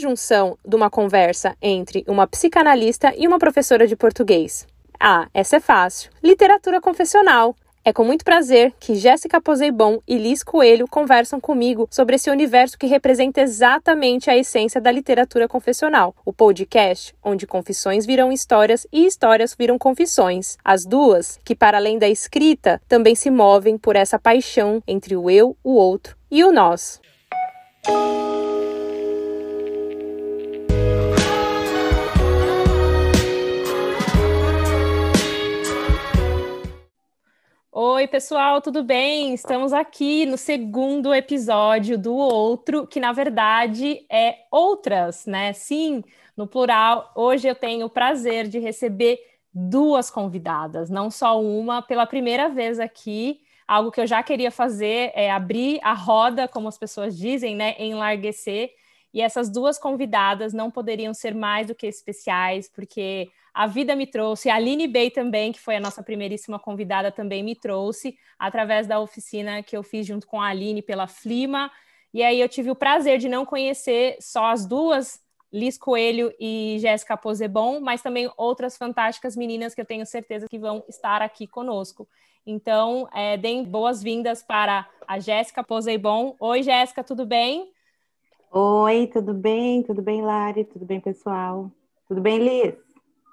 junção de uma conversa entre uma psicanalista e uma professora de português? Ah, essa é fácil. Literatura confessional. É com muito prazer que Jéssica Poseibon e Liz Coelho conversam comigo sobre esse universo que representa exatamente a essência da literatura confessional, o podcast onde confissões viram histórias e histórias viram confissões. As duas, que para além da escrita, também se movem por essa paixão entre o eu, o outro e o nós. Oi, pessoal, tudo bem? Estamos aqui no segundo episódio do Outro, que na verdade é Outras, né? Sim, no plural. Hoje eu tenho o prazer de receber duas convidadas, não só uma, pela primeira vez aqui. Algo que eu já queria fazer é abrir a roda, como as pessoas dizem, né? Enlarguecer. E essas duas convidadas não poderiam ser mais do que especiais, porque a vida me trouxe, a Aline Bey também, que foi a nossa primeiríssima convidada, também me trouxe, através da oficina que eu fiz junto com a Aline pela Flima. E aí eu tive o prazer de não conhecer só as duas, Liz Coelho e Jéssica Posebon, mas também outras fantásticas meninas que eu tenho certeza que vão estar aqui conosco. Então, é, deem boas-vindas para a Jéssica Posebon. Oi, Jéssica, tudo bem? Oi, tudo bem? Tudo bem, Lari? Tudo bem, pessoal? Tudo bem, Liz?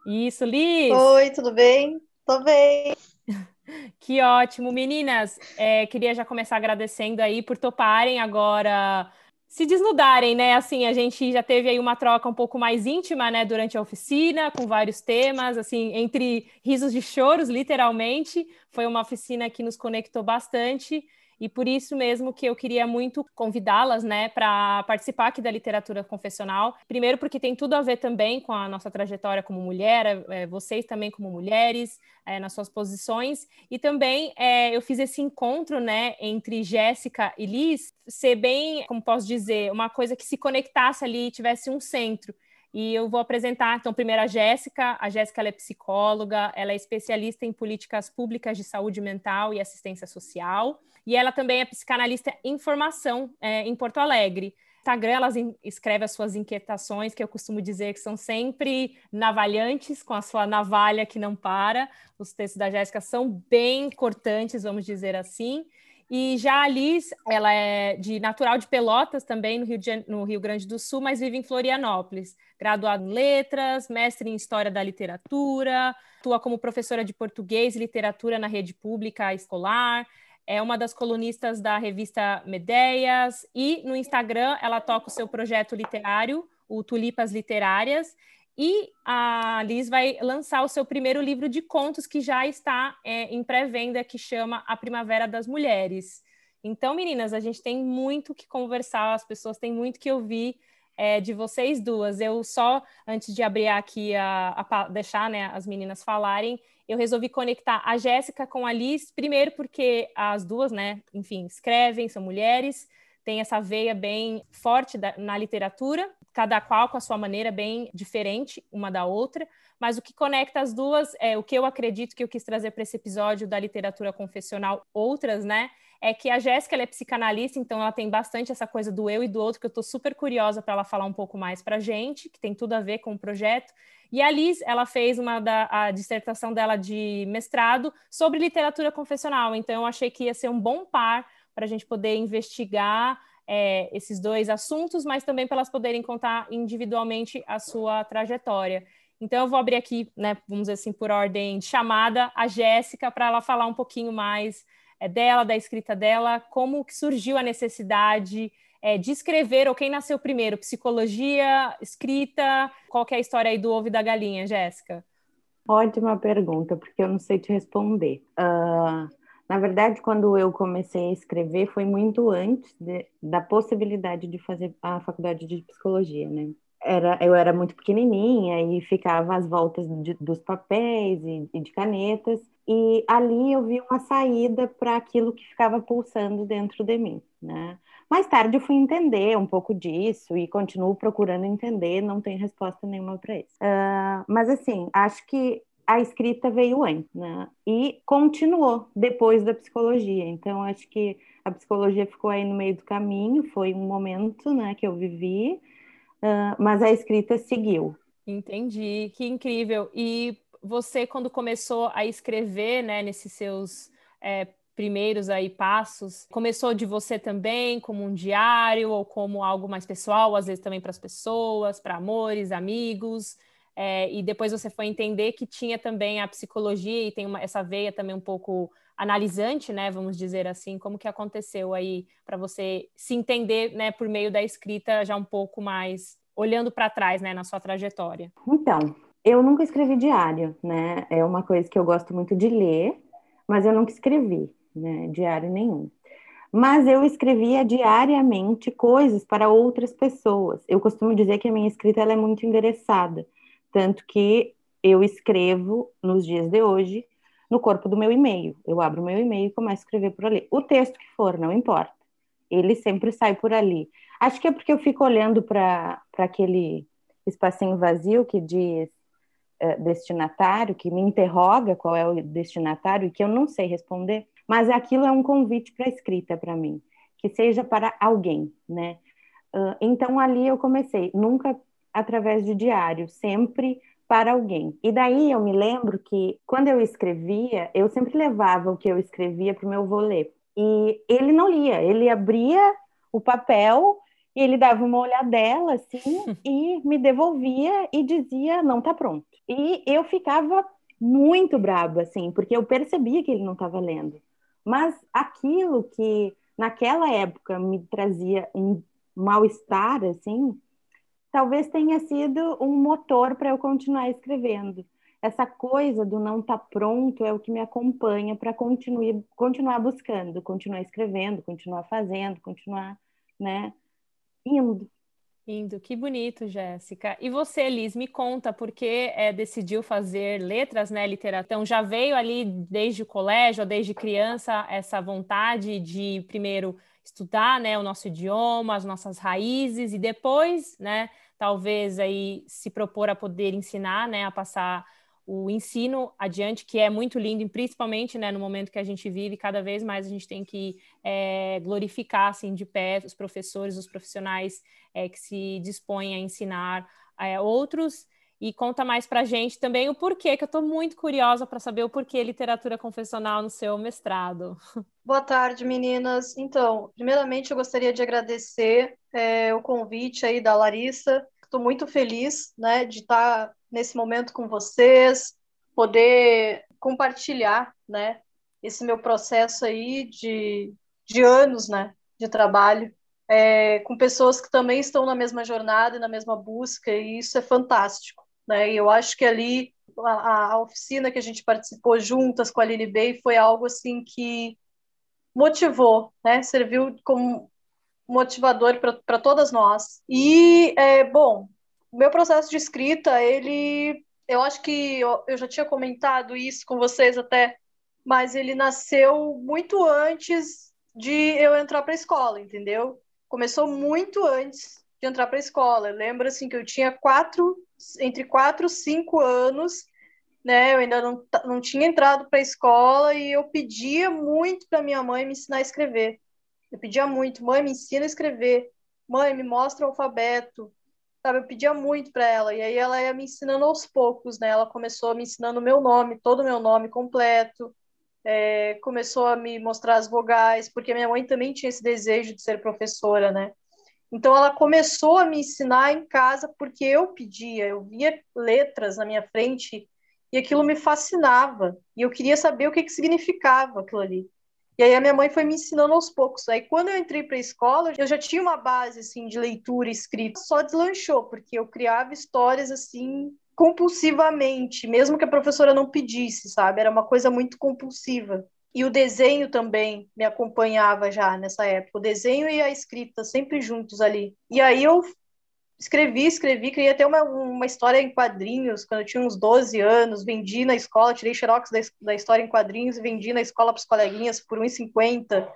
Isso, Liz. Oi, tudo bem? Tô bem. Que ótimo, meninas. É, queria já começar agradecendo aí por toparem agora se desnudarem, né? Assim, a gente já teve aí uma troca um pouco mais íntima, né, durante a oficina, com vários temas, assim, entre risos de choros, literalmente. Foi uma oficina que nos conectou bastante. E por isso mesmo que eu queria muito convidá-las, né, para participar aqui da literatura confessional. Primeiro, porque tem tudo a ver também com a nossa trajetória como mulher, é, vocês também como mulheres, é, nas suas posições. E também é, eu fiz esse encontro, né, entre Jéssica e Liz, ser bem, como posso dizer, uma coisa que se conectasse ali, tivesse um centro. E eu vou apresentar, então, primeiro a Jéssica. A Jéssica é psicóloga, ela é especialista em políticas públicas de saúde mental e assistência social. E ela também é psicanalista em formação é, em Porto Alegre. Instagram, ela escreve as suas inquietações, que eu costumo dizer que são sempre navalhantes, com a sua navalha que não para. Os textos da Jéssica são bem cortantes, vamos dizer assim. E já a Liz, ela é de natural de Pelotas também, no Rio, de, no Rio Grande do Sul, mas vive em Florianópolis. Graduada em letras, mestre em história da literatura, atua como professora de português e literatura na rede pública escolar, é uma das colunistas da revista Medeias e no Instagram ela toca o seu projeto literário, o Tulipas Literárias, e a Liz vai lançar o seu primeiro livro de contos que já está é, em pré-venda, que chama A Primavera das Mulheres. Então, meninas, a gente tem muito que conversar, as pessoas têm muito que ouvir é, de vocês duas. Eu só, antes de abrir aqui, a, a deixar né, as meninas falarem, eu resolvi conectar a Jéssica com a Liz, primeiro porque as duas, né, enfim, escrevem, são mulheres, têm essa veia bem forte da, na literatura, cada qual com a sua maneira bem diferente uma da outra, mas o que conecta as duas é o que eu acredito que eu quis trazer para esse episódio da literatura confessional, outras, né? É que a Jéssica é psicanalista, então ela tem bastante essa coisa do eu e do outro, que eu estou super curiosa para ela falar um pouco mais para a gente, que tem tudo a ver com o projeto. E a Liz, ela fez uma da a dissertação dela de mestrado sobre literatura confessional. Então, eu achei que ia ser um bom par para a gente poder investigar é, esses dois assuntos, mas também para elas poderem contar individualmente a sua trajetória. Então, eu vou abrir aqui, né, vamos dizer assim, por ordem de chamada, a Jéssica, para ela falar um pouquinho mais dela, da escrita dela, como que surgiu a necessidade é, de escrever, ou quem nasceu primeiro, psicologia, escrita, qual que é a história aí do ovo e da galinha, Jéssica? Ótima pergunta, porque eu não sei te responder. Uh, na verdade, quando eu comecei a escrever, foi muito antes de, da possibilidade de fazer a faculdade de psicologia, né? Era, eu era muito pequenininha e ficava às voltas de, dos papéis e, e de canetas, e ali eu vi uma saída para aquilo que ficava pulsando dentro de mim, né? Mais tarde eu fui entender um pouco disso e continuo procurando entender, não tenho resposta nenhuma para isso. Uh, mas assim, acho que a escrita veio antes, né? E continuou depois da psicologia. Então, acho que a psicologia ficou aí no meio do caminho, foi um momento, né, que eu vivi. uh, mas a escrita seguiu. Entendi, que incrível. E você, quando começou a escrever, né, nesses seus é, primeiros aí passos, começou de você também, como um diário ou como algo mais pessoal, às vezes também para as pessoas, para amores, amigos, é, e depois você foi entender que tinha também a psicologia e tem uma, essa veia também um pouco analisante, né, vamos dizer assim, como que aconteceu aí para você se entender, né, por meio da escrita já um pouco mais olhando para trás, né, na sua trajetória? Então, eu nunca escrevi diário, né? É uma coisa que eu gosto muito de ler, mas eu nunca escrevi, né, diário nenhum. Mas eu escrevia diariamente coisas para outras pessoas. Eu costumo dizer que a minha escrita é muito endereçada, tanto que eu escrevo nos dias de hoje no corpo do meu e-mail. Eu abro meu e-mail e começo a escrever por ali. O texto que for, não importa. Ele sempre sai por ali. Acho que é porque eu fico olhando para aquele espacinho vazio que diz destinatário, que me interroga qual é o destinatário e que eu não sei responder, mas aquilo é um convite para escrita para mim, que seja para alguém, né? Então ali eu comecei, nunca através de diário, sempre para alguém. E daí eu me lembro que quando eu escrevia, eu sempre levava o que eu escrevia para o meu ler. E ele não lia, ele abria o papel e ele dava uma olhadela assim e me devolvia e dizia não está pronto. E eu ficava muito braba assim, porque eu percebia que ele não estava lendo. Mas aquilo que naquela época me trazia um mal-estar assim, talvez tenha sido um motor para eu continuar escrevendo. Essa coisa do não estar tá pronto é o que me acompanha para continuar, continuar buscando, continuar escrevendo, continuar fazendo, continuar, né, indo. Indo, que bonito, Jéssica. E você, Liz, me conta por que é, decidiu fazer letras, né, literatura? Então, já veio ali desde o colégio, desde criança, essa vontade de primeiro estudar, né, o nosso idioma, as nossas raízes e depois, né, talvez aí se propor a poder ensinar, né, a passar o ensino adiante, que é muito lindo, principalmente né, no momento que a gente vive, cada vez mais a gente tem que é, glorificar assim, de pé os professores, os profissionais é, que se dispõem a ensinar é, outros. E conta mais para a gente também o porquê, que eu estou muito curiosa para saber o porquê literatura confessional no seu mestrado. Boa tarde, meninas. Então, primeiramente eu gostaria de agradecer é, o convite aí da Larissa. Estou muito feliz né, de estar nesse momento com vocês, poder compartilhar né, esse meu processo aí de, de anos né, de trabalho é, com pessoas que também estão na mesma jornada e na mesma busca, e isso é fantástico. Né? E eu acho que ali a, a oficina que a gente participou juntas com a Aline Bay foi algo assim que motivou, né? serviu como motivador para todas nós. E, é, bom, meu processo de escrita, ele, eu acho que eu, eu já tinha comentado isso com vocês até, mas ele nasceu muito antes de eu entrar para a escola, entendeu? Começou muito antes de entrar para a escola. Lembro assim que eu tinha quatro, entre quatro e cinco anos, né? Eu ainda não, não tinha entrado para a escola e eu pedia muito para minha mãe me ensinar a escrever. Eu pedia muito, mãe, me ensina a escrever. Mãe, me mostra o alfabeto. Sabe, eu pedia muito para ela. E aí ela ia me ensinando aos poucos, né? Ela começou me ensinando o meu nome, todo o meu nome completo. É, começou a me mostrar as vogais, porque minha mãe também tinha esse desejo de ser professora, né? Então ela começou a me ensinar em casa porque eu pedia, eu via letras na minha frente e aquilo me fascinava e eu queria saber o que, que significava aquilo ali. E aí a minha mãe foi me ensinando aos poucos. Aí quando eu entrei para a escola, eu já tinha uma base assim de leitura escrita, só deslanchou porque eu criava histórias assim compulsivamente, mesmo que a professora não pedisse, sabe? Era uma coisa muito compulsiva. E o desenho também me acompanhava já nessa época. O desenho e a escrita sempre juntos ali. E aí eu escrevi, escrevi, criei até uma, uma história em quadrinhos, quando eu tinha uns 12 anos, vendi na escola, tirei xerox da, da história em quadrinhos e vendi na escola para os coleguinhas por 1,50.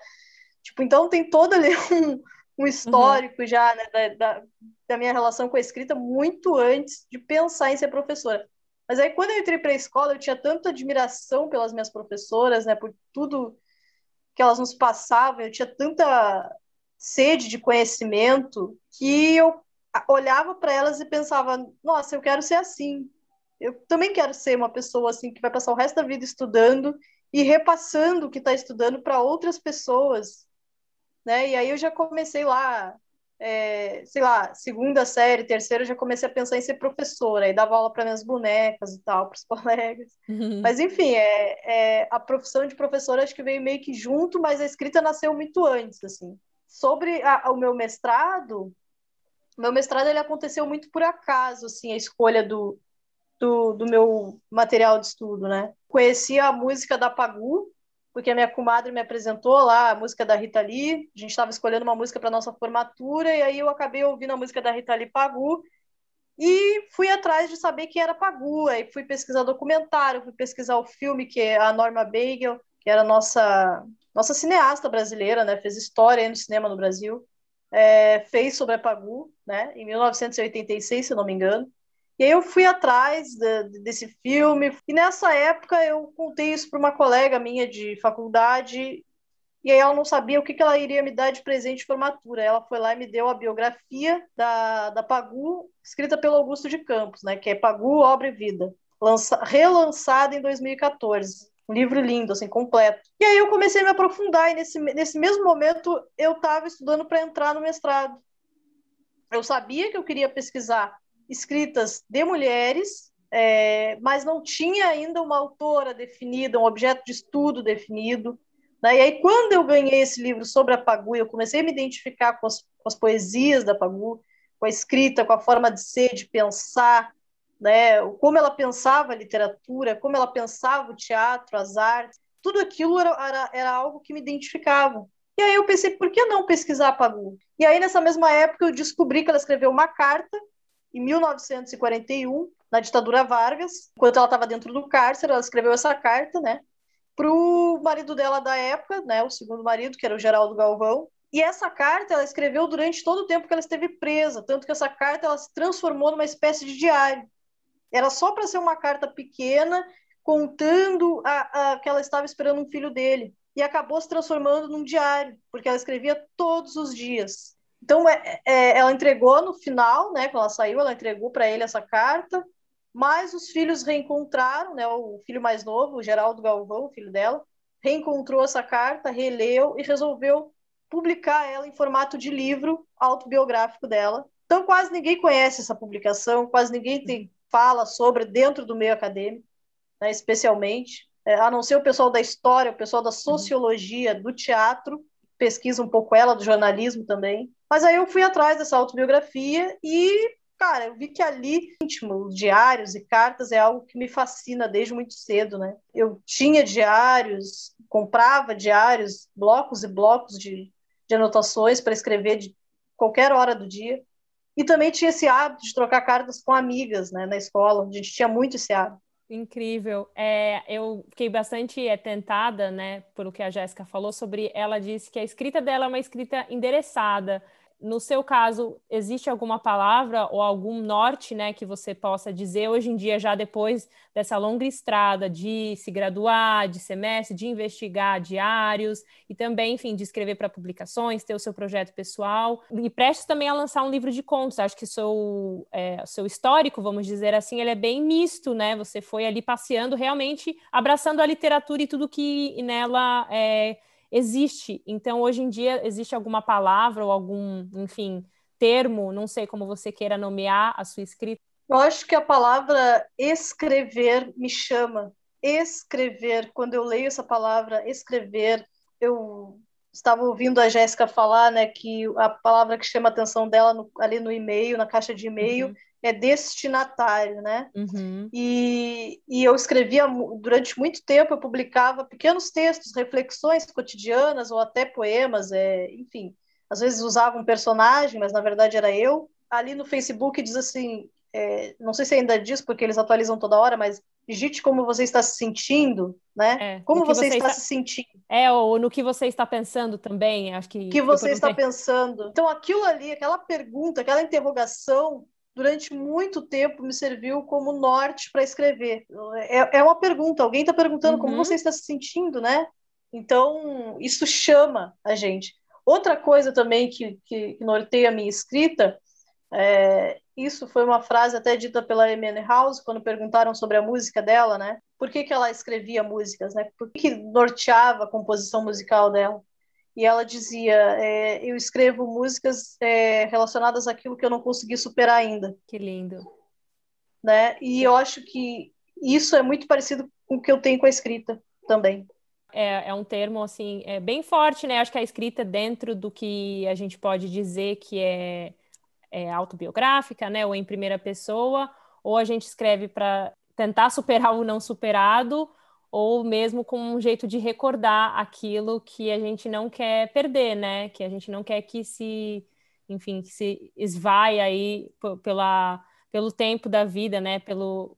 Tipo, então tem todo ali um, um histórico uhum. já né, da, da, da, minha relação com a escrita muito antes de pensar em ser professora. Mas aí, quando eu entrei para a escola, eu tinha tanta admiração pelas minhas professoras, né, por tudo que elas nos passavam, eu tinha tanta sede de conhecimento que eu olhava para elas e pensava, nossa, eu quero ser assim. Eu também quero ser uma pessoa assim que vai passar o resto da vida estudando e repassando o que está estudando para outras pessoas, né? E aí eu já comecei lá, é, sei lá, segunda série, terceira, eu já comecei a pensar em ser professora, e dava aula para minhas bonecas e tal, para os colegas. Uhum. Mas enfim, é, é, a profissão de professora acho que veio meio que junto, mas a escrita nasceu muito antes, assim. Sobre a, o meu mestrado, meu mestrado ele aconteceu muito por acaso, assim, a escolha do, do, do meu material de estudo, né? Conheci a música da Pagu, porque a minha comadre me apresentou lá a música da Rita Lee, a gente estava escolhendo uma música para nossa formatura, e aí eu acabei ouvindo a música da Rita Lee Pagu, e fui atrás de saber quem era Pagu, aí fui pesquisar documentário, fui pesquisar o filme que é a Norma Bagel, que era nossa nossa cineasta brasileira, né, fez história no cinema no Brasil, é, fez sobre a Pagu, né, em 1986, se não me engano, e aí eu fui atrás de, desse filme, e nessa época eu contei isso para uma colega minha de faculdade, e aí ela não sabia o que, que ela iria me dar de presente de formatura. Ela foi lá e me deu a biografia da, da Pagu, escrita pelo Augusto de Campos, né, que é Pagu, Obra e Vida, lança, relançada em 2014. Um livro lindo, assim, completo. E aí eu comecei a me aprofundar, e nesse, nesse mesmo momento eu estava estudando para entrar no mestrado. Eu sabia que eu queria pesquisar escritas de mulheres, é, mas não tinha ainda uma autora definida, um objeto de estudo definido. Né? E aí, quando eu ganhei esse livro sobre a Pagu, eu comecei a me identificar com as, com as poesias da Pagu, com a escrita, com a forma de ser, de pensar, né? como ela pensava a literatura, como ela pensava o teatro, as artes, tudo aquilo era, era, era algo que me identificava. E aí eu pensei, por que não pesquisar a Pagu? E aí, nessa mesma época, eu descobri que ela escreveu uma carta em 1941, na ditadura Vargas, enquanto ela estava dentro do cárcere, ela escreveu essa carta, né, para o marido dela da época, né, o segundo marido, que era o Geraldo Galvão. E essa carta ela escreveu durante todo o tempo que ela esteve presa, tanto que essa carta ela se transformou numa espécie de diário. Era só para ser uma carta pequena, contando a, a, que ela estava esperando um filho dele. E acabou se transformando num diário, porque ela escrevia todos os dias. Então, é, é, ela entregou no final, né, quando ela saiu, ela entregou para ele essa carta, mas os filhos reencontraram, né, o filho mais novo, o Geraldo Galvão, o filho dela, reencontrou essa carta, releu e resolveu publicar ela em formato de livro autobiográfico dela. Então, quase ninguém conhece essa publicação, quase ninguém tem, fala sobre dentro do meio acadêmico, né, especialmente, é, a não ser o pessoal da história, o pessoal da sociologia, do teatro, pesquisa um pouco ela, do jornalismo também. Mas aí eu fui atrás dessa autobiografia e, cara, eu vi que ali, íntimo, diários e cartas é algo que me fascina desde muito cedo, né? Eu tinha diários, comprava diários, blocos e blocos de, de anotações para escrever de qualquer hora do dia. E também tinha esse hábito de trocar cartas com amigas, né, na escola. A gente tinha muito esse hábito. Incrível. É, eu fiquei bastante é, tentada, né, pelo que a Jéssica falou sobre. Ela disse que a escrita dela é uma escrita endereçada no seu caso, existe alguma palavra ou algum norte, né, que você possa dizer hoje em dia, já depois dessa longa estrada de se graduar, de semestre, de investigar diários e também, enfim, de escrever para publicações, ter o seu projeto pessoal e prestes também a lançar um livro de contos. Acho que seu, é, seu histórico, vamos dizer assim, ele é bem misto, né? Você foi ali passeando, realmente abraçando a literatura e tudo que nela é, existe. Então, hoje em dia, existe alguma palavra ou algum, enfim, termo, não sei como você queira nomear a sua escrita? Eu acho que a palavra escrever me chama. Escrever, quando eu leio essa palavra, escrever, eu estava ouvindo a Jéssica falar, né, que a palavra que chama a atenção dela no, ali no e-mail, na caixa de e-mail, uhum é destinatário, né? Uhum. E, e eu escrevia durante muito tempo, eu publicava pequenos textos, reflexões cotidianas ou até poemas, é, enfim. Às vezes usava um personagem, mas na verdade era eu. Ali no Facebook diz assim, é, não sei se ainda diz porque eles atualizam toda hora, mas digite como você está se sentindo, né? É, como você, você, está, se sentindo. É, ou no que você está pensando também, acho que. que você está pensando. Então, aquilo ali, aquela pergunta, aquela interrogação, durante muito tempo me serviu como norte para escrever. É, é uma pergunta, alguém está perguntando uhum. como você está se sentindo, né? Então, isso chama a gente. Outra coisa também que, que, que norteia a minha escrita É, isso foi uma frase até dita pela Amy House quando perguntaram sobre a música dela, né? Por que, que ela escrevia músicas, né? Por que, que norteava a composição musical dela? E ela dizia: é, Eu escrevo músicas é, relacionadas àquilo que eu não consegui superar ainda. Que lindo. Né? E eu acho que isso é muito parecido com o que eu tenho com a escrita também. É, é um termo assim é bem forte, né? Acho que a escrita dentro do que a gente pode dizer que é é, autobiográfica, né, ou em primeira pessoa, ou a gente escreve para tentar superar o não superado, ou mesmo com um jeito de recordar aquilo que a gente não quer perder, né, que a gente não quer que se, enfim, que se esvai aí pela, pelo tempo da vida, né, pelo,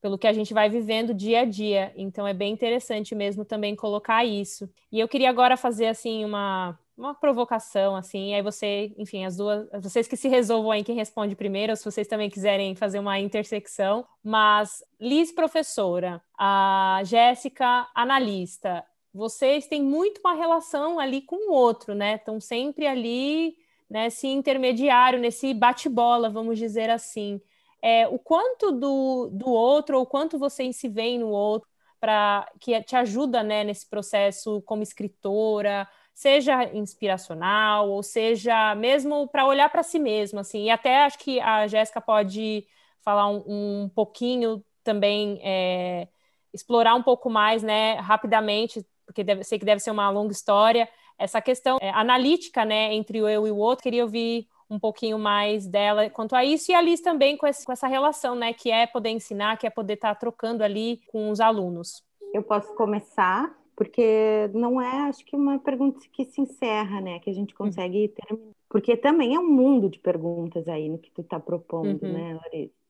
pelo que a gente vai vivendo dia a dia. Então é bem interessante mesmo também colocar isso. E eu queria agora fazer assim uma uma provocação, assim, aí você, enfim, as duas, vocês que se resolvam aí quem responde primeiro, se vocês também quiserem fazer uma intersecção, mas Liz, professora, a Jéssica, analista, vocês têm muito uma relação ali com o outro, né? Estão sempre ali nesse intermediário, nesse bate-bola, vamos dizer assim. É, o quanto do, do outro, ou quanto você se vê no outro, para que te ajuda né, nesse processo como escritora, seja inspiracional, ou seja mesmo para olhar para si mesmo, assim. E até acho que a Jéssica pode falar um, um pouquinho também, é, explorar um pouco mais, né, rapidamente, porque deve, sei que deve ser uma longa história, essa questão é, analítica, né, entre o eu e o outro. Queria ouvir um pouquinho mais dela quanto a isso, e a Liz também com, esse, com essa relação, né, que é poder ensinar, que é poder estar tá trocando ali com os alunos. Eu posso começar porque não é, acho que uma pergunta que se encerra, né? Que a gente uhum. consegue uhum. terminar. Porque também é um mundo de perguntas aí no que tu está propondo, uhum. né, Larissa?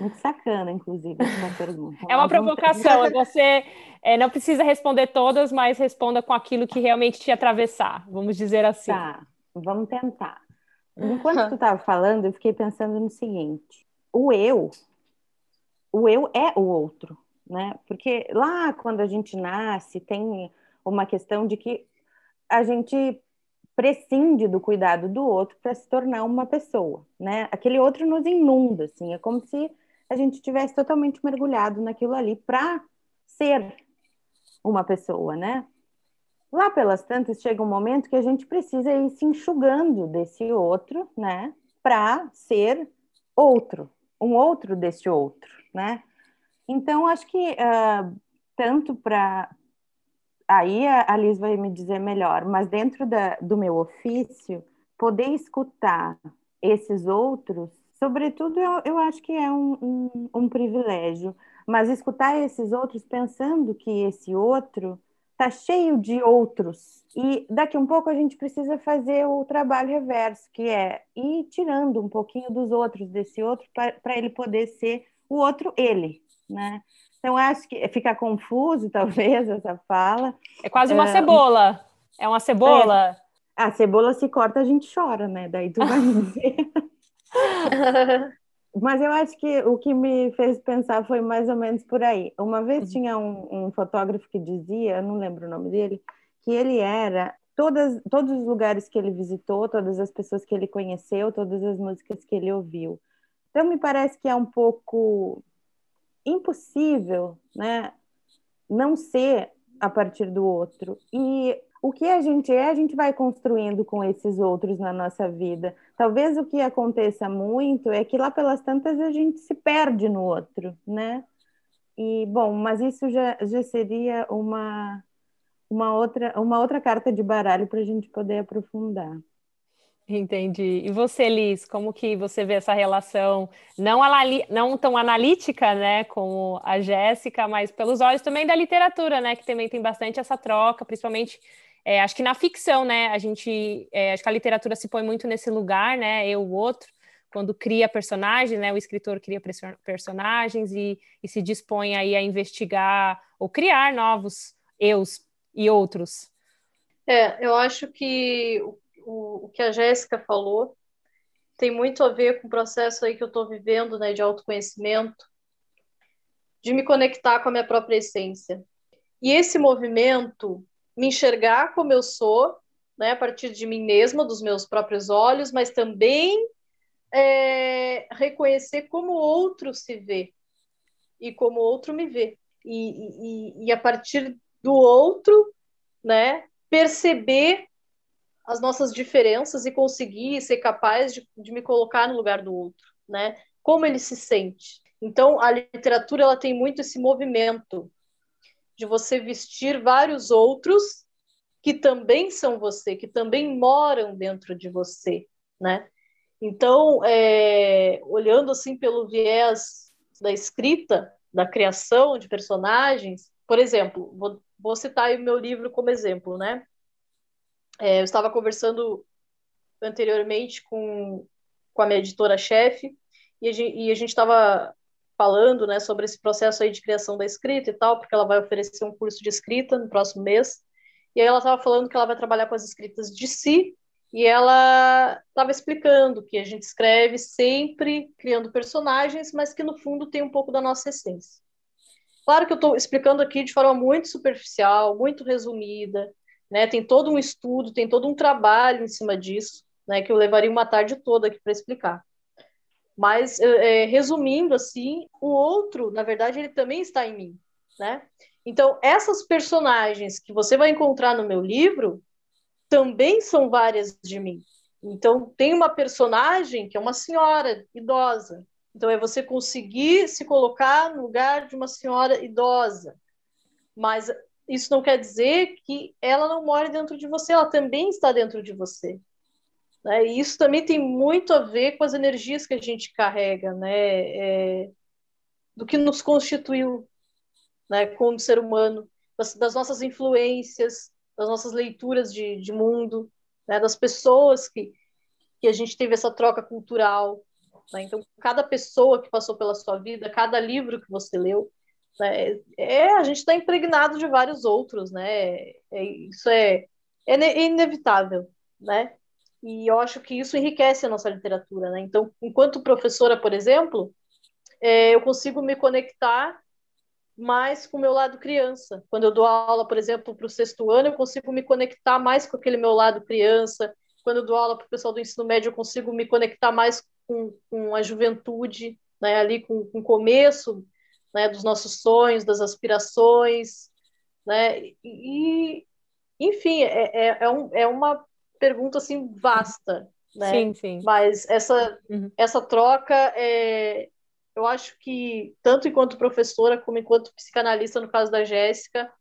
Muito sacana, inclusive, essa pergunta. É uma provocação, você é, não precisa responder todas, mas responda com aquilo que realmente te atravessar, vamos dizer assim. Tá, vamos tentar. Enquanto tu estava falando, eu fiquei pensando no seguinte: o eu, o eu é o outro né? Porque lá quando a gente nasce tem uma questão de que a gente prescinde do cuidado do outro para se tornar uma pessoa, né? Aquele outro nos inunda, assim, é como se a gente tivesse totalmente mergulhado naquilo ali para ser uma pessoa, né? Lá pelas tantas chega um momento que a gente precisa ir se enxugando desse outro, né? Para ser outro, um outro desse outro, né? Então, acho que uh, tanto para. Aí a Liz vai me dizer melhor, mas dentro da, do meu ofício, poder escutar esses outros, sobretudo, eu, eu acho que é um, um, um privilégio, mas escutar esses outros pensando que esse outro está cheio de outros. E daqui um pouco a gente precisa fazer o trabalho reverso, que é ir tirando um pouquinho dos outros, desse outro, para ele poder ser o outro ele, né? Então, acho que fica confuso, talvez, essa fala. É quase uma é... cebola. É uma cebola. É. A cebola se corta, a gente chora, né? Daí tu vai dizer. Mas eu acho que o que me fez pensar foi mais ou menos por aí. Uma vez uhum. tinha um, um fotógrafo que dizia, eu não lembro o nome dele, que ele era todas, todos os lugares que ele visitou, todas as pessoas que ele conheceu, todas as músicas que ele ouviu. Então, me parece que é um pouco impossível, né, não ser a partir do outro. E o que a gente é, a gente vai construindo com esses outros na nossa vida. Talvez o que aconteça muito é que lá pelas tantas a gente se perde no outro, né? E bom, mas isso já, já seria uma uma outra uma outra carta de baralho para a gente poder aprofundar. Entendi. E você, Liz, como que você vê essa relação não, não tão analítica, né, como a Jéssica, mas pelos olhos também da literatura, né, que também tem bastante essa troca, principalmente, é, acho que na ficção, né, a gente, é, acho que a literatura se põe muito nesse lugar, né, eu, o outro, quando cria personagens, né, o escritor cria personagens e, e se dispõe aí a investigar ou criar novos eus e outros. É, eu acho que o que a Jéssica falou tem muito a ver com o processo aí que eu estou vivendo, né, de autoconhecimento, de me conectar com a minha própria essência. E esse movimento, me enxergar como eu sou, né, a partir de mim mesma, dos meus próprios olhos, mas também é, reconhecer como o outro se vê e como o outro me vê. E, e, e a partir do outro, né, perceber as nossas diferenças e conseguir ser capaz de, de me colocar no lugar do outro, né? Como ele se sente. Então, a literatura ela tem muito esse movimento de você vestir vários outros que também são você, que também moram dentro de você, né? Então, é, olhando assim pelo viés da escrita, da criação de personagens, por exemplo, vou, vou citar o meu livro como exemplo, né? É, eu estava conversando anteriormente com, com a minha editora-chefe e a gente estava falando né, sobre esse processo aí de criação da escrita e tal, porque ela vai oferecer um curso de escrita no próximo mês. E aí ela estava falando que ela vai trabalhar com as escritas de si, e ela estava explicando que a gente escreve sempre criando personagens, mas que no fundo tem um pouco da nossa essência. Claro que eu estou explicando aqui de forma muito superficial, muito resumida, né? Tem todo um estudo, tem todo um trabalho em cima disso, né? Que eu levaria uma tarde toda aqui para explicar. Mas, é, resumindo assim, o outro, na verdade, ele também está em mim, né? Então, essas personagens que você vai encontrar no meu livro também são várias de mim. Então, tem uma personagem que é uma senhora idosa. Então, é você conseguir se colocar no lugar de uma senhora idosa. Mas isso não quer dizer que ela não mora dentro de você, ela também está dentro de você. Né? E isso também tem muito a ver com as energias que a gente carrega, né? É, do que nos constituiu né, como ser humano, das, das nossas influências, das nossas leituras de, de mundo, né, das pessoas que, que a gente teve essa troca cultural. Né? Então, cada pessoa que passou pela sua vida, cada livro que você leu, né, é, a gente está impregnado de vários outros, né? É, isso é, é inevitável, né? E eu acho que isso enriquece a nossa literatura, né? Então, enquanto professora, por exemplo, é, eu consigo me conectar mais com o meu lado criança. Quando eu dou aula, por exemplo, para o sexto ano, eu consigo me conectar mais com aquele meu lado criança. Quando eu dou aula para o pessoal do ensino médio, eu consigo me conectar mais com, com a juventude, né, ali com, com o começo né, dos nossos sonhos, das aspirações. Né, e, enfim, é, é, é, um, é uma pergunta assim vasta. Né? Sim, sim. Mas essa, uhum. essa troca é, eu acho que, tanto enquanto professora como enquanto psicanalista, no caso da Jéssica,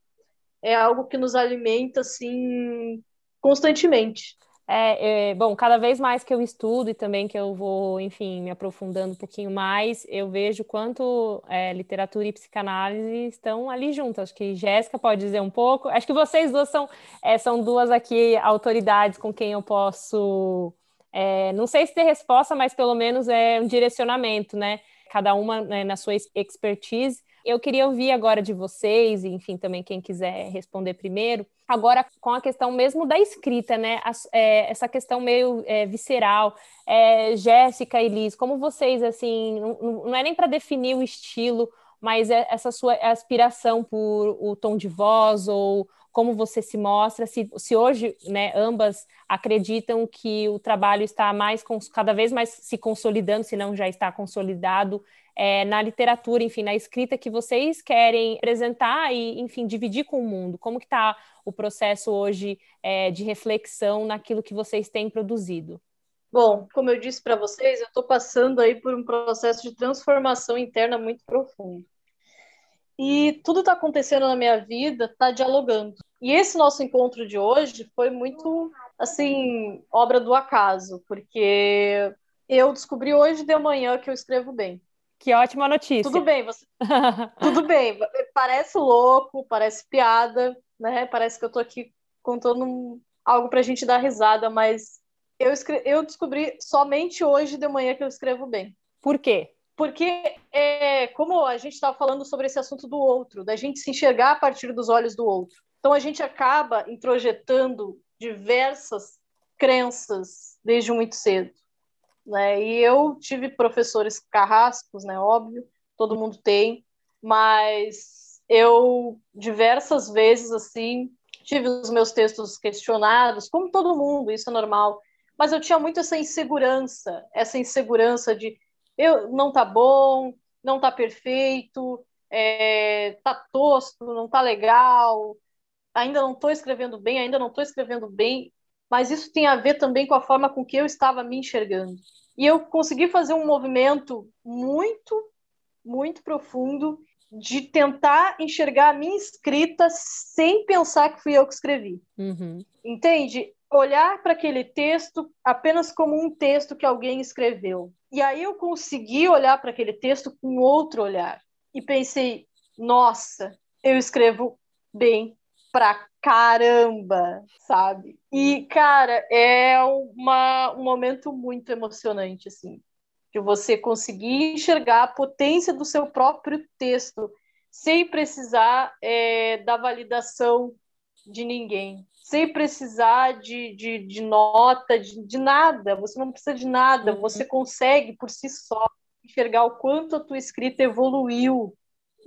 é algo que nos alimenta, assim, constantemente. É, é, bom, cada vez mais que eu estudo e também que eu vou, enfim, me aprofundando um pouquinho mais, eu vejo quanto é, literatura e psicanálise estão ali juntas. Acho que Jéssica pode dizer um pouco. Acho que vocês duas são, é, são duas aqui autoridades com quem eu posso, é, não sei se ter resposta, mas pelo menos é um direcionamento, né? cada uma né, na sua expertise. Eu queria ouvir agora de vocês, e enfim, também quem quiser responder primeiro, agora com a questão mesmo da escrita, né? é, essa questão meio é, visceral. É, Jéssica e Liz, como vocês, assim, não, não é nem para definir o estilo, mas é essa sua aspiração por o tom de voz ou como você se mostra, se, se hoje, né, ambas acreditam que o trabalho está mais cada vez mais se consolidando, se não já está consolidado é, na literatura, enfim, na escrita que vocês querem apresentar e, enfim, dividir com o mundo. Como que está o processo hoje é, de reflexão naquilo que vocês têm produzido? Bom, como eu disse para vocês, eu estou passando aí por um processo de transformação interna muito profundo. E tudo está acontecendo na minha vida, está dialogando. E esse nosso encontro de hoje foi muito, assim, obra do acaso, porque eu descobri hoje de manhã que eu escrevo bem. Que ótima notícia. Tudo bem, você. Tudo bem. Parece louco, parece piada, né? Parece que eu tô aqui contando algo pra gente dar risada, mas eu, escre... eu descobri somente hoje de manhã que eu escrevo bem. Por quê? Porque, é, como a gente estava falando sobre esse assunto do outro, da gente se enxergar a partir dos olhos do outro. Então, a gente acaba introjetando diversas crenças desde muito cedo. Né? E eu tive professores carrascos, né? Óbvio, todo mundo tem, mas eu diversas vezes assim tive os meus textos questionados, como todo mundo, isso é normal. mas eu tinha muito essa insegurança, essa insegurança de eu não tá bom, não tá perfeito, é, tá tosco, não tá legal, ainda não estou escrevendo bem, ainda não estou escrevendo bem, mas isso tem a ver também com a forma com que eu estava me enxergando. E eu consegui fazer um movimento muito, muito profundo de tentar enxergar a minha escrita sem pensar que fui eu que escrevi. Uhum. Entende? Olhar para aquele texto apenas como um texto que alguém escreveu. E aí eu consegui olhar para aquele texto com outro olhar. E pensei, nossa, eu escrevo bem pra caramba, sabe? E, cara, é uma, um momento muito emocionante, assim, de você conseguir enxergar a potência do seu próprio texto sem precisar é, da validação de ninguém, sem precisar de, de, de nota, de, de, nada. Você não precisa de nada, uhum. você consegue por si só enxergar o quanto a tua escrita evoluiu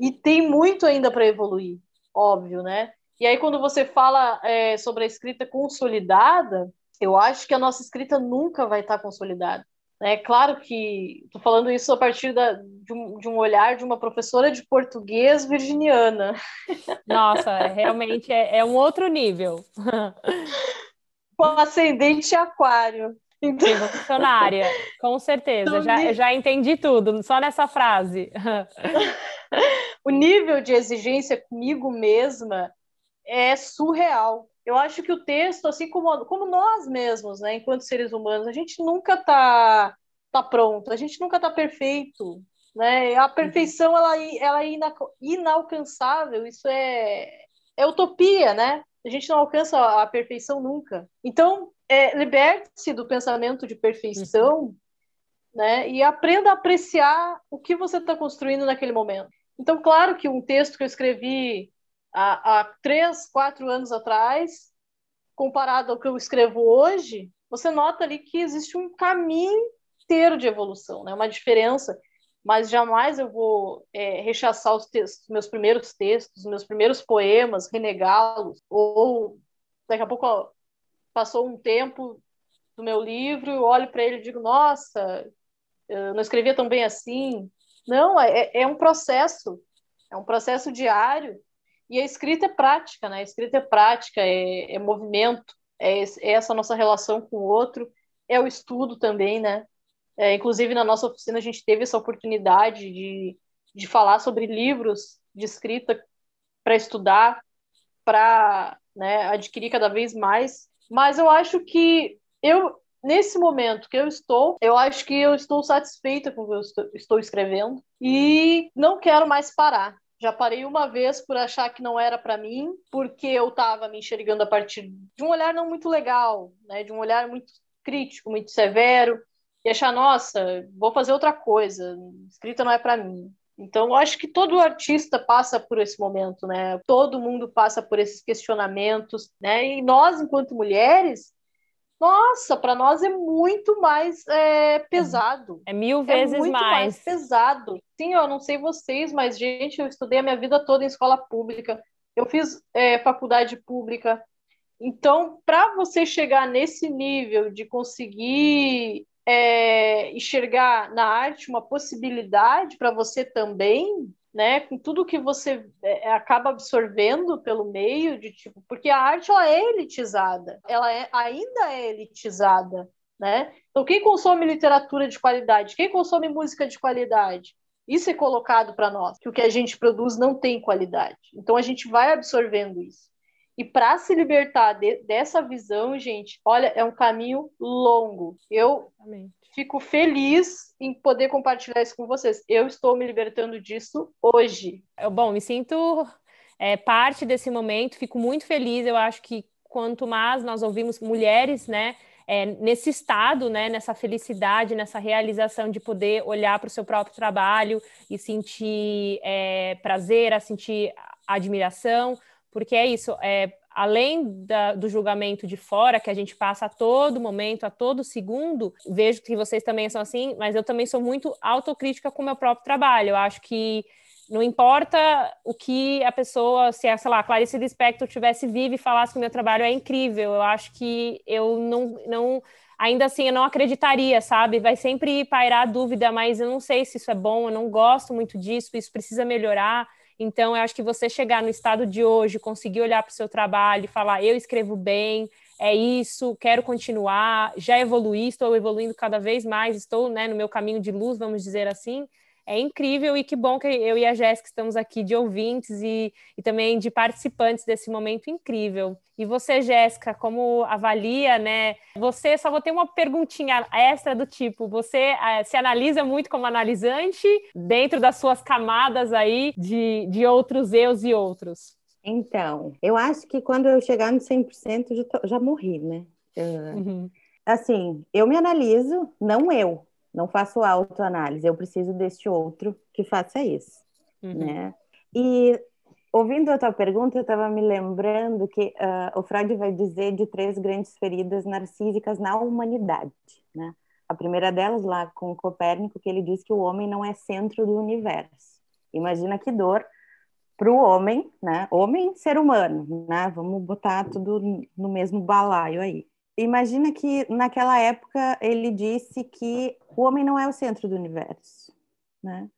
e tem muito ainda para evoluir, óbvio, né? E aí, quando você fala é, sobre a escrita consolidada, eu acho que a nossa escrita nunca vai estar consolidada. É claro que estou falando isso a partir da, de, um, de, um, olhar de uma professora de português virginiana. Nossa, realmente é, é, um outro nível. Com ascendente aquário. Então... Revolucionária, com certeza. Então, já, já entendi tudo, só nessa frase. o nível de exigência comigo mesma é surreal. Eu acho que o texto, assim como, como nós mesmos, né, enquanto seres humanos, a gente nunca está tá pronto, a gente nunca está perfeito. Né? A perfeição ela, ela é inalcançável, isso é, é utopia, né? A gente não alcança a perfeição nunca. Então, é, liberte-se do pensamento de perfeição uhum. né? e aprenda a apreciar o que você está construindo naquele momento. Então, claro que um texto que eu escrevi há, há três, quatro anos atrás, comparado ao que eu escrevo hoje, você nota ali que existe um caminho inteiro de evolução, né? Uma diferença. Mas jamais eu vou é, rechaçar os textos, meus primeiros textos, meus primeiros poemas, renegá-los, ou daqui a pouco ó, passou um tempo do meu livro, eu olho para ele e digo, nossa, eu não escrevia tão bem assim. Não, é, é um processo, é um processo diário e a escrita é prática, né? A escrita é prática, é, é movimento, é, é, essa nossa relação com o outro, é o estudo também, né? É, inclusive, na nossa oficina, a gente teve essa oportunidade de, de falar sobre livros de escrita para estudar, para né, adquirir cada vez mais. Mas eu acho que eu, nesse momento que eu estou, eu acho que eu estou satisfeita com o que eu estou, escrevendo e não quero mais parar. Já parei uma vez por achar que não era para mim, porque eu estava me enxergando a partir de um olhar não muito legal, né? de um olhar muito crítico, muito severo, e achar, nossa, vou fazer outra coisa, escrita não é para mim. Então, eu acho que todo artista passa por esse momento, né? Todo mundo passa por esses questionamentos, né? E nós, enquanto mulheres, nossa, para nós é muito mais é, pesado. É mil vezes é muito mais. mais pesado. Sim, eu não sei vocês, mas, gente, eu estudei a minha vida toda em escola pública. Eu fiz é, faculdade pública. Então, para você chegar nesse nível de conseguir é, enxergar na arte uma possibilidade para você também, né, com tudo que você é, acaba absorvendo pelo meio de tipo, porque a arte ela é elitizada, ela é, ainda é elitizada, né? Então quem consome literatura de qualidade, quem consome música de qualidade, isso é colocado para nós, que o que a gente produz não tem qualidade. Então a gente vai absorvendo isso. E para se libertar de, dessa visão, gente, olha, é um caminho longo. Eu Amém fico feliz em poder compartilhar isso com vocês. Eu estou me libertando disso hoje. Bom, me sinto é, parte desse momento, fico muito feliz. Eu acho que quanto mais nós ouvimos mulheres, né, é, nesse estado, né, nessa felicidade, nessa realização de poder olhar para o seu próprio trabalho e sentir é, prazer, a sentir admiração, porque é isso, é, além da, do julgamento de fora, que a gente passa a todo momento, a todo segundo, vejo que vocês também são assim, mas eu também sou muito autocrítica com o meu próprio trabalho. Eu acho que não importa o que a pessoa, se a, sei lá, Clarice Lispector tivesse viva e falasse que o meu trabalho é incrível, eu acho que eu não, não ainda assim eu não acreditaria, sabe? Vai sempre pairar a dúvida, mas eu não sei se isso é bom, eu não gosto muito disso, isso precisa melhorar. Então, eu acho que você chegar no estado de hoje, conseguir olhar para o seu trabalho e falar, eu escrevo bem, é isso, quero continuar, já evoluí, estou evoluindo cada vez mais, estou né, no meu caminho de luz, vamos dizer assim. É incrível e que bom que eu e a Jéssica estamos aqui de ouvintes e, e também de participantes desse momento incrível. E você, Jéssica, como avalia, né? Você só vou ter uma perguntinha extra do tipo: você uh, se analisa muito como analisante dentro das suas camadas aí de, de outros eus e outros? Então, eu acho que quando eu chegar no 100%, já, tô, já morri, né? Uh, uhum. Assim, eu me analiso, não eu, não faço autoanálise, eu preciso deste outro que faça isso, uhum. né? E ouvindo a tua pergunta, eu estava me lembrando que uh, o Freud vai dizer de três grandes feridas narcísicas na humanidade, né? A primeira delas lá com Copérnico, que ele diz que o homem não é centro do universo. Imagina que dor para o homem, né? Homem, ser humano, né? Vamos botar tudo no mesmo balaio aí. Imagina que naquela época ele disse que o homem não é o centro do universo, né?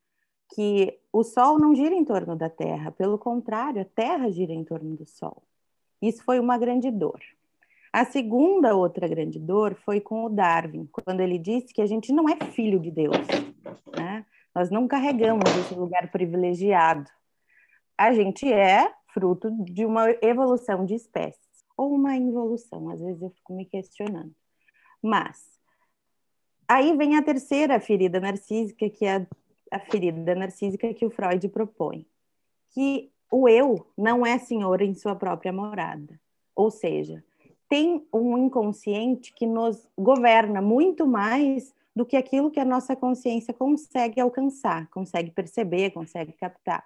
Que o Sol não gira em torno da Terra, pelo contrário, a Terra gira em torno do Sol. Isso foi uma grande dor. A segunda outra grande dor foi com o Darwin, quando ele disse que a gente não é filho de Deus, né? Nós não carregamos esse lugar privilegiado a gente é fruto de uma evolução de espécies, ou uma involução, às vezes eu fico me questionando. Mas, aí vem a terceira ferida narcísica, que é a, ferida narcísica que o Freud propõe, que o eu não é senhor em sua própria morada, ou seja, tem um inconsciente que nos governa muito mais do que aquilo que a nossa consciência consegue alcançar, consegue perceber, consegue captar.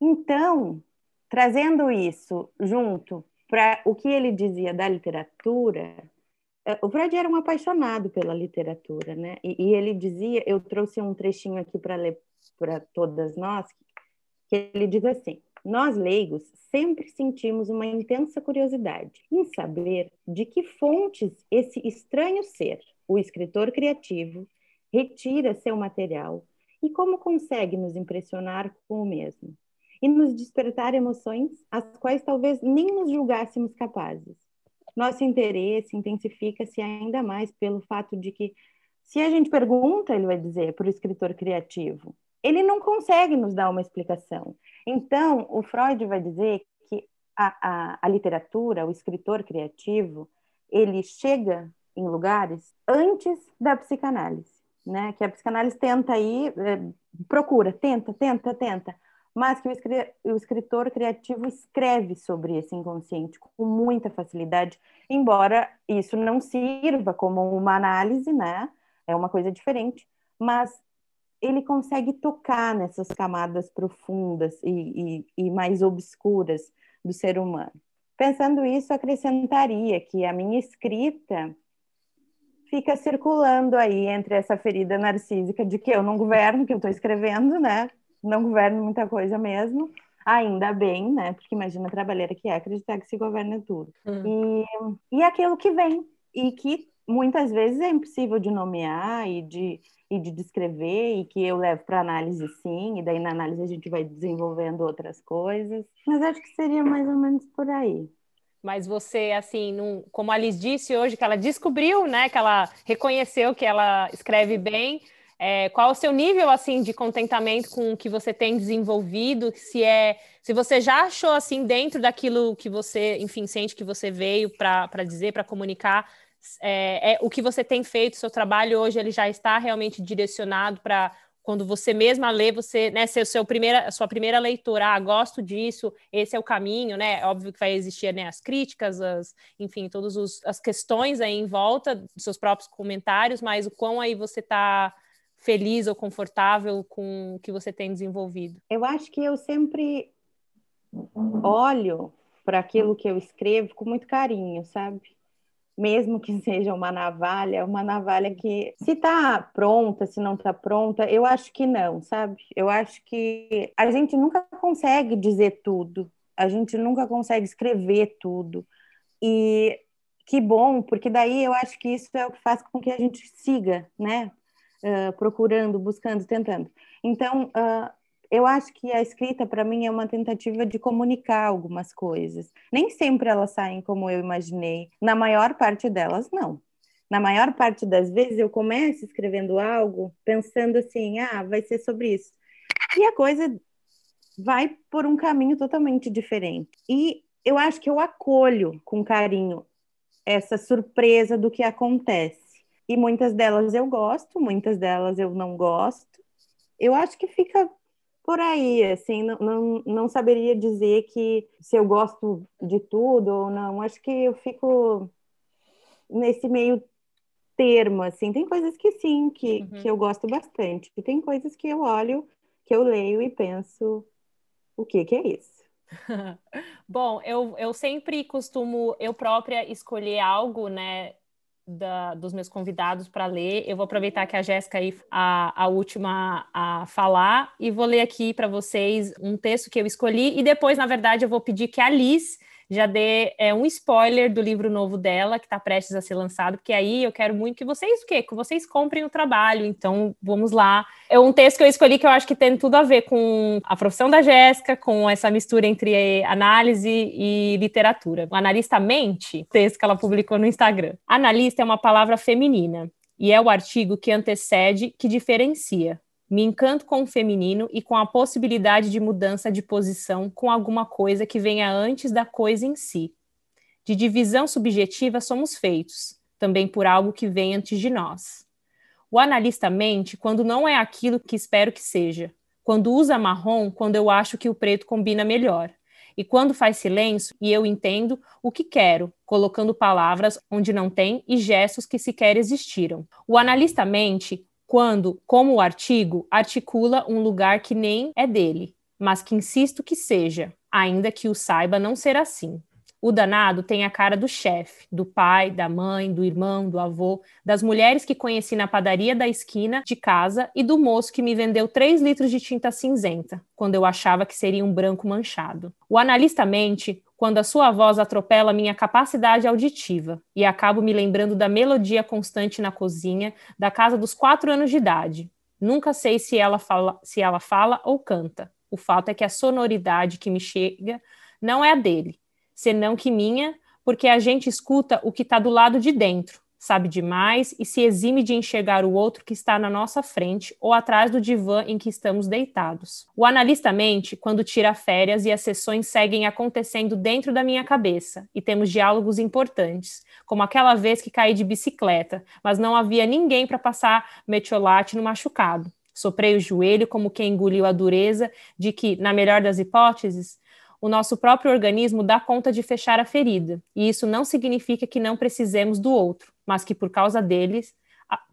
Então, trazendo isso junto para o que ele dizia da literatura, é, o Freud era um apaixonado pela literatura, né? E, e ele dizia, eu trouxe um trechinho aqui para ler para todas nós, que ele diz assim: nós leigos sempre sentimos uma intensa curiosidade em saber de que fontes esse estranho ser, o escritor criativo, retira seu material e como consegue nos impressionar com o mesmo e nos despertar emoções as quais talvez nem nos julgássemos capazes. Nosso interesse intensifica-se ainda mais pelo fato de que, se a gente pergunta, ele vai dizer, para o escritor criativo, ele não consegue nos dar uma explicação. Então, o Freud vai dizer que a, a, a literatura, o escritor criativo, ele chega em lugares antes da psicanálise, né? Que a psicanálise tenta aí, é, procura, tenta, tenta, tenta, mas que o escritor criativo escreve sobre esse inconsciente com muita facilidade, embora isso não sirva como uma análise, né? É uma coisa diferente, mas ele consegue tocar nessas camadas profundas e, e, e mais obscuras do ser humano. Pensando isso, acrescentaria que a minha escrita fica circulando aí entre essa ferida narcísica de que eu não governo, que eu estou escrevendo, né? Não governo muita coisa mesmo, ainda bem, né? Porque imagina a trabalheira que é acreditar que se governa tudo. Hum. E, e aquilo que vem, e que muitas vezes é impossível de nomear e de, e de descrever, e que eu levo para análise sim, e daí na análise a gente vai desenvolvendo outras coisas. Mas acho que seria mais ou menos por aí. Mas você, assim, num, como a Liz disse hoje, que ela descobriu, né, que ela reconheceu que ela escreve bem, é, qual o seu nível assim de contentamento com o que você tem desenvolvido? Se é, se você já achou assim dentro daquilo que você, enfim, sente que você veio para dizer, para comunicar, é, é, o que você tem feito, seu trabalho hoje ele já está realmente direcionado para quando você mesma lê, você, né, ser seu primeira, sua primeira leitura, ah, gosto disso, esse é o caminho, né? É óbvio que vai existir né, as críticas, as, enfim, todas as questões aí em volta seus próprios comentários, mas o quão aí você está feliz ou confortável com o que você tem desenvolvido? Eu acho que eu sempre olho para aquilo que eu escrevo com muito carinho, sabe? Mesmo que seja uma navalha, uma navalha que se está pronta, se não está pronta, eu acho que não, sabe? Eu acho que a gente nunca consegue dizer tudo, a gente nunca consegue escrever tudo. E que bom, porque daí eu acho que isso é o que faz com que a gente siga, né? Procurando, buscando, tentando. Então, uh, eu acho que a escrita, para mim, é uma tentativa de comunicar algumas coisas. Nem sempre elas saem como eu imaginei. Na maior parte delas, não. Na maior parte das vezes, eu começo escrevendo algo pensando assim: ah, vai ser sobre isso. E a coisa vai por um caminho totalmente diferente. E eu acho que eu acolho com carinho essa surpresa do que acontece. E muitas delas eu gosto, muitas delas eu não gosto. Eu acho que fica por aí, assim, não, não, não saberia dizer que se eu gosto de tudo ou não. Acho que eu fico nesse meio termo, assim. Tem coisas que sim, que, uhum. que eu gosto bastante. E tem coisas que eu olho, que eu leio e penso, o que que é isso? Bom, eu, eu sempre costumo eu própria escolher algo, né, da, dos meus convidados para ler. Eu vou aproveitar que a Jéssica aí a, a última a falar e vou ler aqui para vocês um texto que eu escolhi e depois, na verdade, eu vou pedir que a Liz já dê é, um spoiler do livro novo dela, que está prestes a ser lançado, porque aí eu quero muito que vocês o quê? Que vocês comprem o trabalho. Então, vamos lá. É um texto que eu escolhi que eu acho que tem tudo a ver com a profissão da Jéssica, com essa mistura entre análise e literatura. O analista mente, texto que ela publicou no Instagram. Analista é uma palavra feminina e é o artigo que antecede, que diferencia. Me encanto com o feminino e com a possibilidade de mudança de posição com alguma coisa que venha antes da coisa em si. De divisão subjetiva somos feitos, também por algo que vem antes de nós. O analista mente quando não é aquilo que espero que seja, quando usa marrom quando eu acho que o preto combina melhor, e quando faz silêncio e eu entendo o que quero, colocando palavras onde não tem e gestos que sequer existiram. O analista mente quando, como o artigo, articula um lugar que nem é dele, mas que insisto que seja, ainda que o saiba não ser assim. O danado tem a cara do chefe, do pai, da mãe, do irmão, do avô, das mulheres que conheci na padaria da esquina de casa e do moço que me vendeu três litros de tinta cinzenta, quando eu achava que seria um branco manchado. O analista mente quando a sua voz atropela minha capacidade auditiva e acabo me lembrando da melodia constante na cozinha da casa dos quatro anos de idade. Nunca sei se ela fala, se ela fala ou canta. O fato é que a sonoridade que me chega não é a dele, senão que minha, porque a gente escuta o que está do lado de dentro, sabe demais e se exime de enxergar o outro que está na nossa frente ou atrás do divã em que estamos deitados. O analista mente quando tira férias e as sessões seguem acontecendo dentro da minha cabeça e temos diálogos importantes, como aquela vez que caí de bicicleta, mas não havia ninguém para passar metiolate no machucado. Soprei o joelho como quem engoliu a dureza de que, na melhor das hipóteses, o nosso próprio organismo dá conta de fechar a ferida, e isso não significa que não precisemos do outro, mas que por causa deles,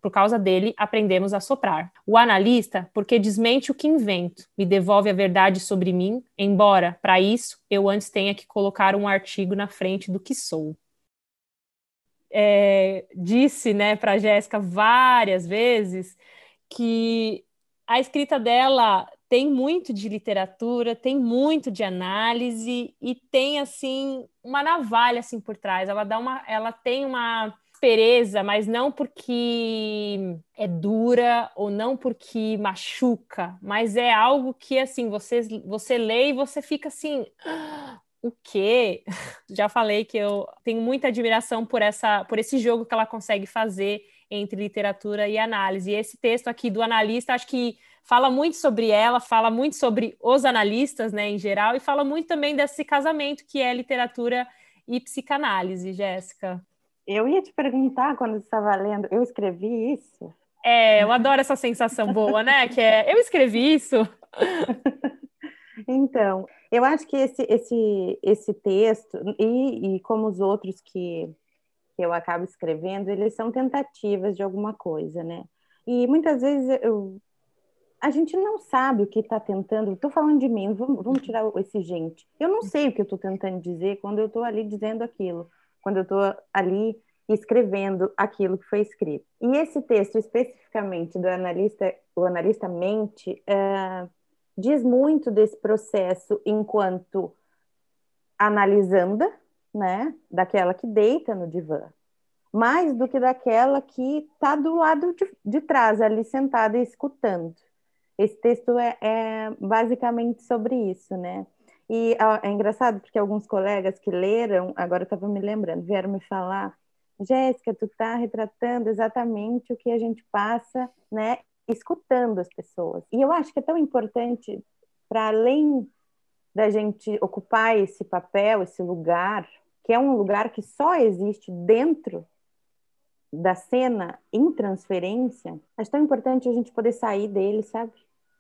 por causa dele, aprendemos a soprar. O analista, porque desmente o que invento, me devolve a verdade sobre mim, embora, para isso, eu antes tenha que colocar um artigo na frente do que sou. É, disse né, para Jéssica várias vezes que a escrita dela tem muito de literatura, tem muito de análise e tem assim uma navalha assim por trás. Ela dá uma, ela tem uma pereza, mas não porque é dura ou não porque machuca, mas é algo que assim você você lê e você fica assim, ah, o quê? Já falei que eu tenho muita admiração por essa por esse jogo que ela consegue fazer entre literatura e análise. E esse texto aqui do analista, acho que fala muito sobre ela, fala muito sobre os analistas, né, em geral, e fala muito também desse casamento que é literatura e psicanálise, Jéssica. Eu ia te perguntar quando você estava lendo, eu escrevi isso? É, eu adoro essa sensação boa, né? Que é, eu escrevi isso. então, eu acho que esse, esse, esse texto, e, e como os outros que, que eu acabo escrevendo, eles são tentativas de alguma coisa, né? E muitas vezes eu, a gente não sabe o que está tentando. Estou falando de mim, vamos, vamos, tirar esse gente. Eu não sei o que eu estou tentando dizer quando eu estou ali dizendo aquilo, quando eu estou ali escrevendo aquilo que foi escrito. E esse texto especificamente do analista, o analista mente, é, diz muito desse processo enquanto analisanda, né, daquela que deita no divã, mais do que daquela que está do lado de, de, trás, ali sentada escutando. Esse texto é, é basicamente sobre isso, né? E é engraçado porque alguns colegas que leram, agora estava me lembrando, vieram me falar, Jéssica, tu está retratando exatamente o que a gente passa, né, escutando as pessoas. E eu acho que é tão importante, para além da gente ocupar esse papel, esse lugar, que é um lugar que só existe dentro da cena em transferência, é tão importante a gente poder sair dele, sabe?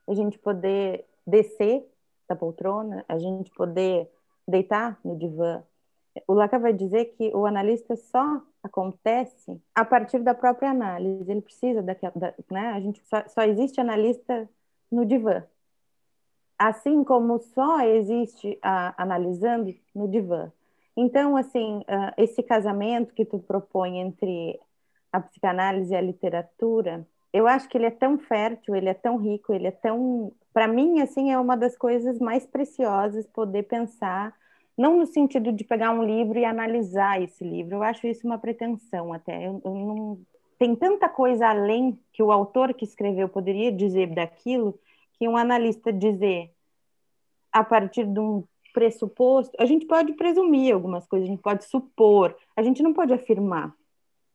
A gente poder descer da poltrona, a gente poder deitar no divã. O Lacan vai dizer que o analista só acontece a partir da própria análise. Ele precisa daquela, da, né? A gente só, só existe analista no divã, assim como só existe a, analisando no divã. Então, assim, uh, esse casamento que tu propõe entre a psicanálise e a literatura, eu acho que ele é tão fértil, ele é tão rico, ele é tão, para mim, assim, é uma das coisas mais preciosas poder pensar não no sentido de pegar um livro e analisar esse livro, eu acho isso uma pretensão até. Eu, eu não... Tem tanta coisa além que o autor que escreveu poderia dizer daquilo, que um analista dizer a partir de um pressuposto, a gente pode presumir algumas coisas, a gente pode supor, a gente não pode afirmar.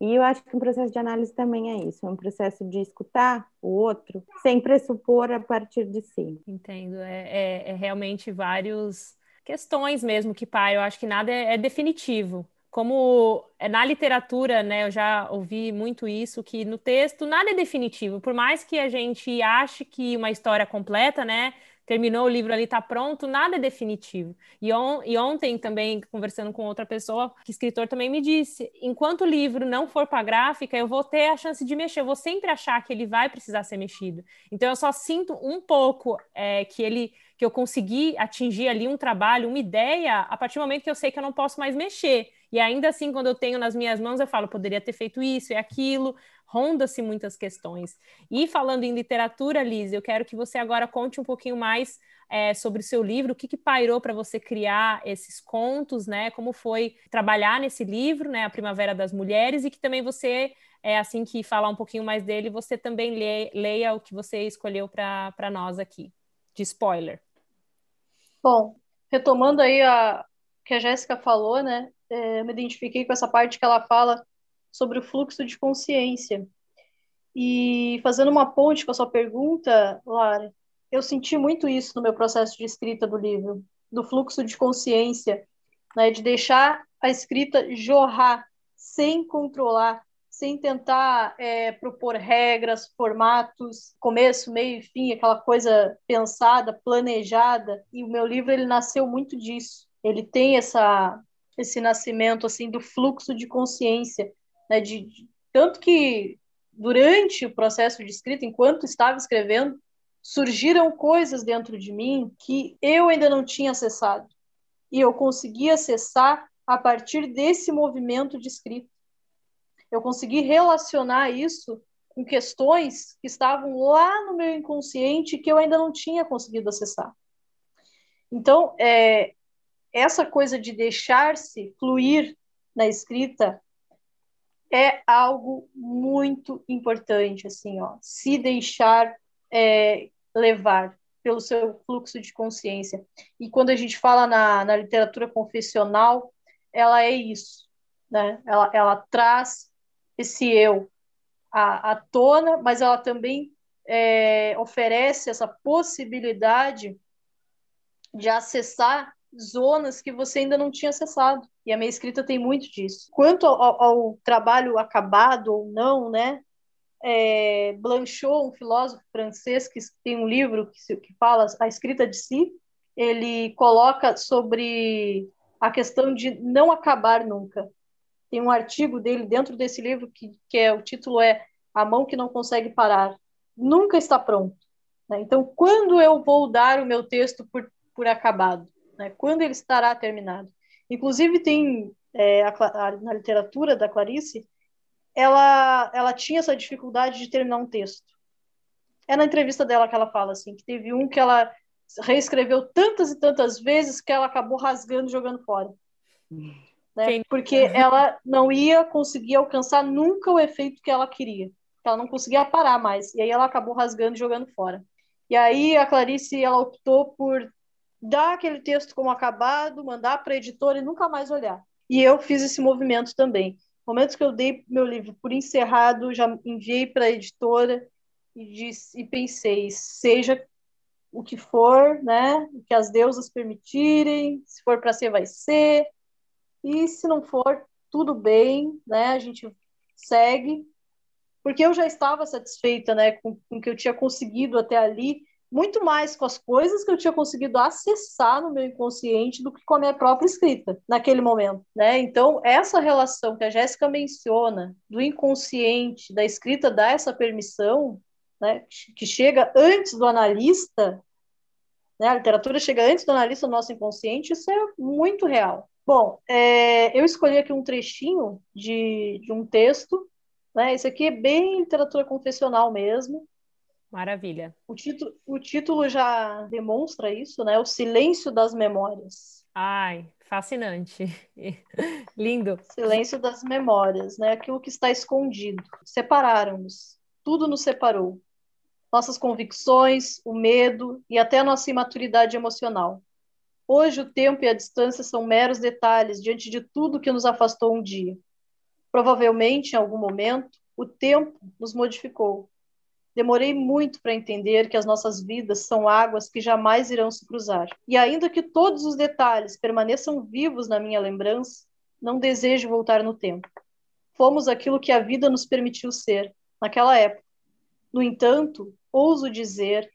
E eu acho que um processo de análise também é isso, é um processo de escutar o outro sem pressupor a partir de si. Entendo, é, é, é realmente vários questões mesmo que pai, eu acho que nada é, é definitivo. Como é na literatura, né, eu já ouvi muito isso, que no texto nada é definitivo. Por mais que a gente ache que uma história completa, né, terminou o livro ali, está pronto, nada é definitivo. E, on, e, ontem também, conversando com outra pessoa, que escritor também me disse, enquanto o livro não for para gráfica, eu vou ter a chance de mexer, eu vou sempre achar que ele vai precisar ser mexido. Então eu só sinto um pouco é, que ele que eu consegui atingir ali um trabalho, uma ideia, a partir do momento que eu sei que eu não posso mais mexer. E ainda assim, quando eu tenho nas minhas mãos, eu falo, poderia ter feito isso e aquilo, ronda-se muitas questões. E falando em literatura, Liz, eu quero que você agora conte um pouquinho mais é, sobre o seu livro, o que, que pairou para você criar esses contos, né? Como foi trabalhar nesse livro, né? A Primavera das Mulheres, e que também você, é, assim que falar um pouquinho mais dele, você também lê, leia o que você escolheu para nós aqui, de spoiler. Bom, retomando aí a que a Jéssica falou, né? É, eu me identifiquei com essa parte que ela fala sobre o fluxo de consciência. E fazendo uma ponte com a sua pergunta, Lara, eu senti muito isso no meu processo de escrita do livro, do fluxo de consciência, né, de deixar a escrita jorrar sem controlar, sem tentar é, propor regras, formatos, começo, meio e fim, aquela coisa pensada, planejada. E o meu livro ele nasceu muito disso. Ele tem essa esse nascimento assim do fluxo de consciência, né, de, de tanto que durante o processo de escrita, enquanto estava escrevendo, surgiram coisas dentro de mim que eu ainda não tinha acessado. E eu consegui acessar a partir desse movimento de escrita. Eu consegui relacionar isso com questões que estavam lá no meu inconsciente que eu ainda não tinha conseguido acessar. Então, é, essa coisa de deixar-se fluir na escrita é algo muito importante, assim, ó, se deixar é, levar pelo seu fluxo de consciência. E quando a gente fala na, na literatura confessional, ela é isso, né? Ela, ela traz esse eu à, à tona, mas ela também é, oferece essa possibilidade de acessar zonas que você ainda não tinha acessado. E a minha escrita tem muito disso. Quanto ao, ao trabalho acabado ou não, né? É, Blanchot, um filósofo francês que tem um livro que, que fala a escrita de si, ele coloca sobre a questão de não acabar nunca. Tem um artigo dele dentro desse livro que, que é o título é A mão que não consegue parar. Nunca está pronto. Né? Então, quando eu vou dar o meu texto por, por acabado? Né? Quando ele estará terminado? Inclusive, tem é, a, a, na literatura da Clarice, ela, ela tinha essa dificuldade de terminar um texto. É na entrevista dela que ela fala assim, que teve um que ela reescreveu tantas e tantas vezes que ela acabou rasgando jogando fora. Né? Porque ela não ia conseguir alcançar nunca o efeito que ela queria. Ela não conseguia parar mais. E aí ela acabou rasgando e jogando fora. E aí a Clarice ela optou por dar aquele texto como acabado, mandar para a editora e nunca mais olhar. E eu fiz esse movimento também. Momentos que eu dei meu livro por encerrado, já enviei para a editora e, disse, e pensei, seja o que for, né? O que as deusas permitirem, se for para ser, vai ser. E se não for, tudo bem, né? A gente segue. Porque eu já estava satisfeita, né, com, com o que eu tinha conseguido até ali, muito mais com as coisas que eu tinha conseguido acessar no meu inconsciente do que com a minha própria escrita naquele momento, né? Então, essa relação que a Jéssica menciona do inconsciente, da escrita dá essa permissão, né, que chega antes do analista, né? A literatura chega antes do analista do nosso inconsciente, isso é muito real. Bom, é, eu escolhi aqui um trechinho de, de um texto, né? Esse aqui é bem literatura confessional mesmo, Maravilha. O título, o título já demonstra isso, né? O silêncio das memórias. Ai, fascinante. Lindo. Silêncio das memórias, né? Aquilo que está escondido. Separaram-nos. Tudo nos separou. Nossas convicções, o medo e até a nossa imaturidade emocional. Hoje o tempo e a distância são meros detalhes diante de tudo que nos afastou um dia. Provavelmente, em algum momento, o tempo nos modificou Demorei muito para entender que as nossas vidas são águas que jamais irão se cruzar. E ainda que todos os detalhes permaneçam vivos na minha lembrança, não desejo voltar no tempo. Fomos aquilo que a vida nos permitiu ser, naquela época. No entanto, ouso dizer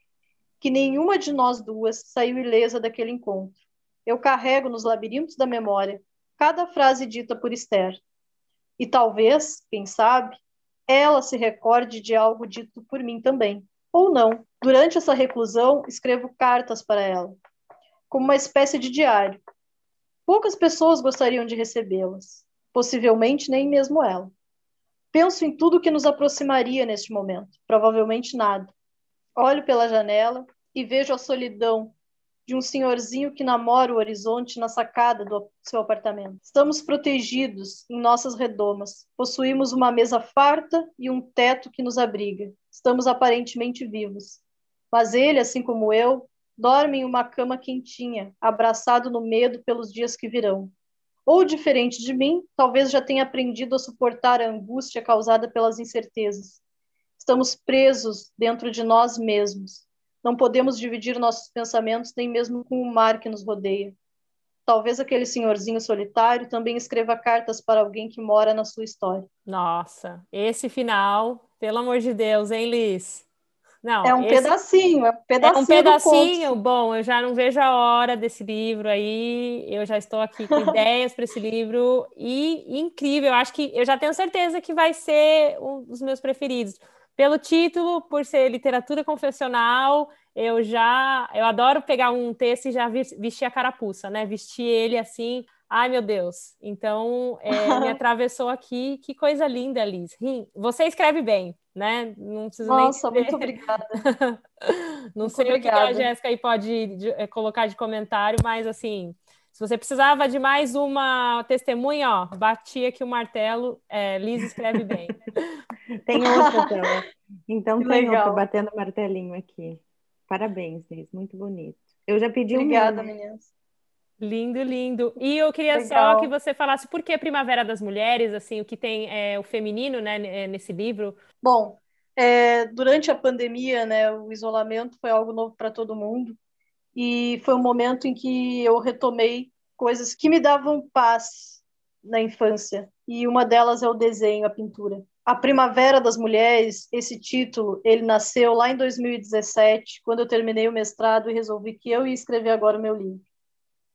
que nenhuma de nós duas saiu ilesa daquele encontro. Eu carrego nos labirintos da memória cada frase dita por Esther. E talvez, quem sabe, ela se recorde de algo dito por mim também. Ou não. Durante essa reclusão, escrevo cartas para ela, como uma espécie de diário. Poucas pessoas gostariam de recebê-las, possivelmente nem mesmo ela. Penso em tudo que nos aproximaria neste momento, provavelmente nada. Olho pela janela e vejo a solidão de um senhorzinho que namora o horizonte na sacada do seu apartamento. Estamos protegidos em nossas redomas. Possuímos uma mesa farta e um teto que nos abriga. Estamos aparentemente vivos. Mas ele, assim como eu, dorme em uma cama quentinha, abraçado no medo pelos dias que virão. Ou, diferente de mim, talvez já tenha aprendido a suportar a angústia causada pelas incertezas. Estamos presos dentro de nós mesmos, não podemos dividir nossos pensamentos nem mesmo com o mar que nos rodeia. Talvez aquele senhorzinho solitário também escreva cartas para alguém que mora na sua história. Nossa, esse final, pelo amor de Deus, hein, Liz? Não, é um esse... pedacinho, é um pedacinho. É um pedacinho. Bom, eu já não vejo a hora desse livro aí. Eu já estou aqui com ideias para esse livro e incrível. Eu acho que eu já tenho certeza que vai ser um dos meus preferidos pelo título, por ser literatura confessional, eu já eu adoro pegar um texto e já vestir a carapuça, né? Vestir ele assim, ai meu Deus. Então é, me atravessou aqui, que coisa linda, Liz. Você escreve bem, né? Não preciso Nossa, nem muito obrigada. Não muito sei obrigada. o que a Jéssica aí pode de, é, colocar de comentário, mas assim, se você precisava de mais uma testemunha, ó, bati aqui o martelo, é, Liz escreve bem. Tem outra tela. Então que tem legal. outra batendo martelinho aqui. Parabéns, Liz, muito bonito. Eu já pedi Obrigada, um meninas. Lindo, lindo. E eu queria legal. só que você falasse por que Primavera das Mulheres, assim, o que tem é, o feminino, né, nesse livro. Bom, é, durante a pandemia, né, o isolamento foi algo novo para todo mundo e foi um momento em que eu retomei coisas que me davam paz na infância. E uma delas é o desenho, a pintura. A Primavera das Mulheres, esse título, ele nasceu lá em 2017, quando eu terminei o mestrado e resolvi que eu ia escrever agora o meu livro.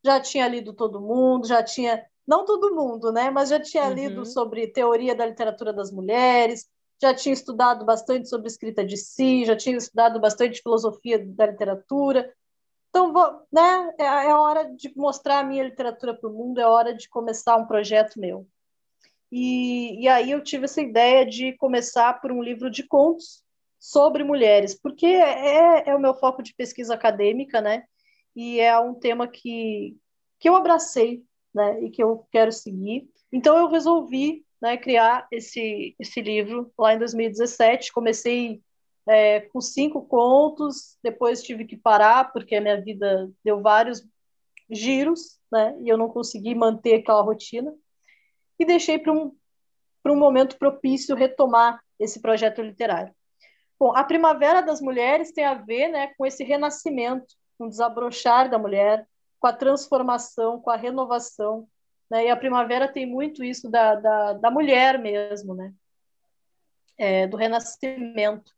Já tinha lido todo mundo, já tinha, não todo mundo, né, mas já tinha uhum. lido sobre teoria da literatura das mulheres, já tinha estudado bastante sobre escrita de si, já tinha estudado bastante filosofia da literatura, então, vou, né, é, é hora de mostrar a minha literatura para o mundo, é hora de começar um projeto meu. E, e aí eu tive essa ideia de começar por um livro de contos sobre mulheres, porque é, é o meu foco de pesquisa acadêmica, né? E é um tema que, que eu abracei, né, e que eu quero seguir. Então eu resolvi né, criar esse, esse livro lá em 2017. Comecei é, com cinco contos, depois tive que parar porque a minha vida deu vários giros, né, e eu não consegui manter aquela rotina. E deixei para um, um momento propício retomar esse projeto literário. Bom, a Primavera das Mulheres tem a ver né, com esse renascimento, com o desabrochar da mulher, com a transformação, com a renovação. Né? E a primavera tem muito isso da, da, da mulher mesmo, né? É, do renascimento.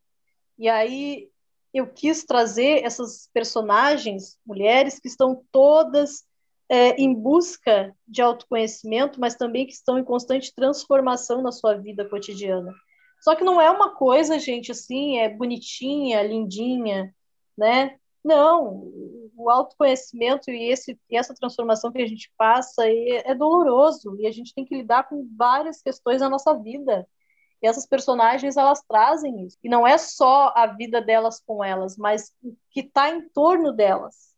E aí eu quis trazer essas personagens, mulheres, que estão todas é, em busca de autoconhecimento, mas também que estão em constante transformação na sua vida cotidiana. Só que não é uma coisa, gente, assim, é bonitinha, lindinha, né? Não, o autoconhecimento e, esse, e essa transformação que a gente passa é, é doloroso e a gente tem que lidar com várias questões da nossa vida. E essas personagens, elas trazem isso. E não é só a vida delas com elas, mas o que está em torno delas.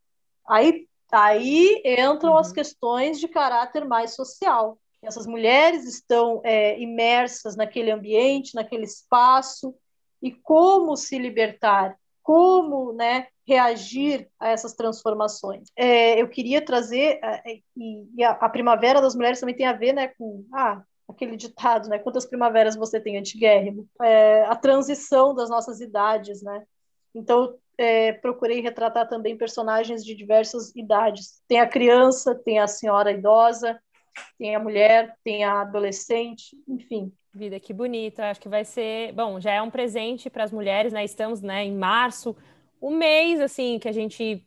Aí, aí entram uhum. as questões de caráter mais social. Essas mulheres estão é, imersas naquele ambiente, naquele espaço, e como se libertar, como né, reagir a essas transformações. É, eu queria trazer, é, e, e a, a, Primavera das Mulheres também tem a ver né, com ah, aquele ditado, né, quantas primaveras você tem antiguérrimo, é, a transição das nossas idades, né? Então, é, procurei retratar também personagens de diversas idades. Tem a criança, tem a senhora idosa, tem a mulher, tem a adolescente, enfim. Vida, que bonita. Acho que vai ser, bom, já é um presente para as mulheres, né? Estamos, né, em março, o mês assim que a gente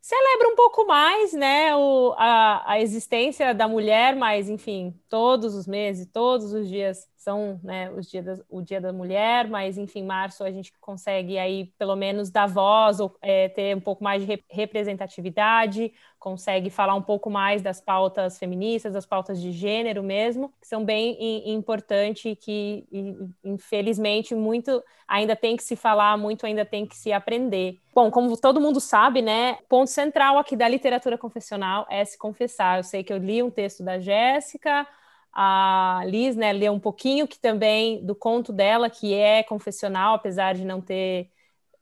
celebra um pouco mais, né, o, a, a existência da mulher, mas enfim, todos os meses, todos os dias são né, os dia da, o dia da mulher, mas enfim, março a gente consegue aí pelo menos dar voz ou é, ter um pouco mais de representatividade, consegue falar um pouco mais das pautas feministas, das pautas de gênero mesmo, que são bem importantes e que infelizmente muito ainda tem que se falar, muito ainda tem que se aprender. Bom, como todo mundo sabe, né, ponto central aqui da literatura confessional é se confessar. Eu sei que eu li um texto da Jéssica, a Liz, né, leu um pouquinho que também do conto dela, que é confessional, apesar de não ter.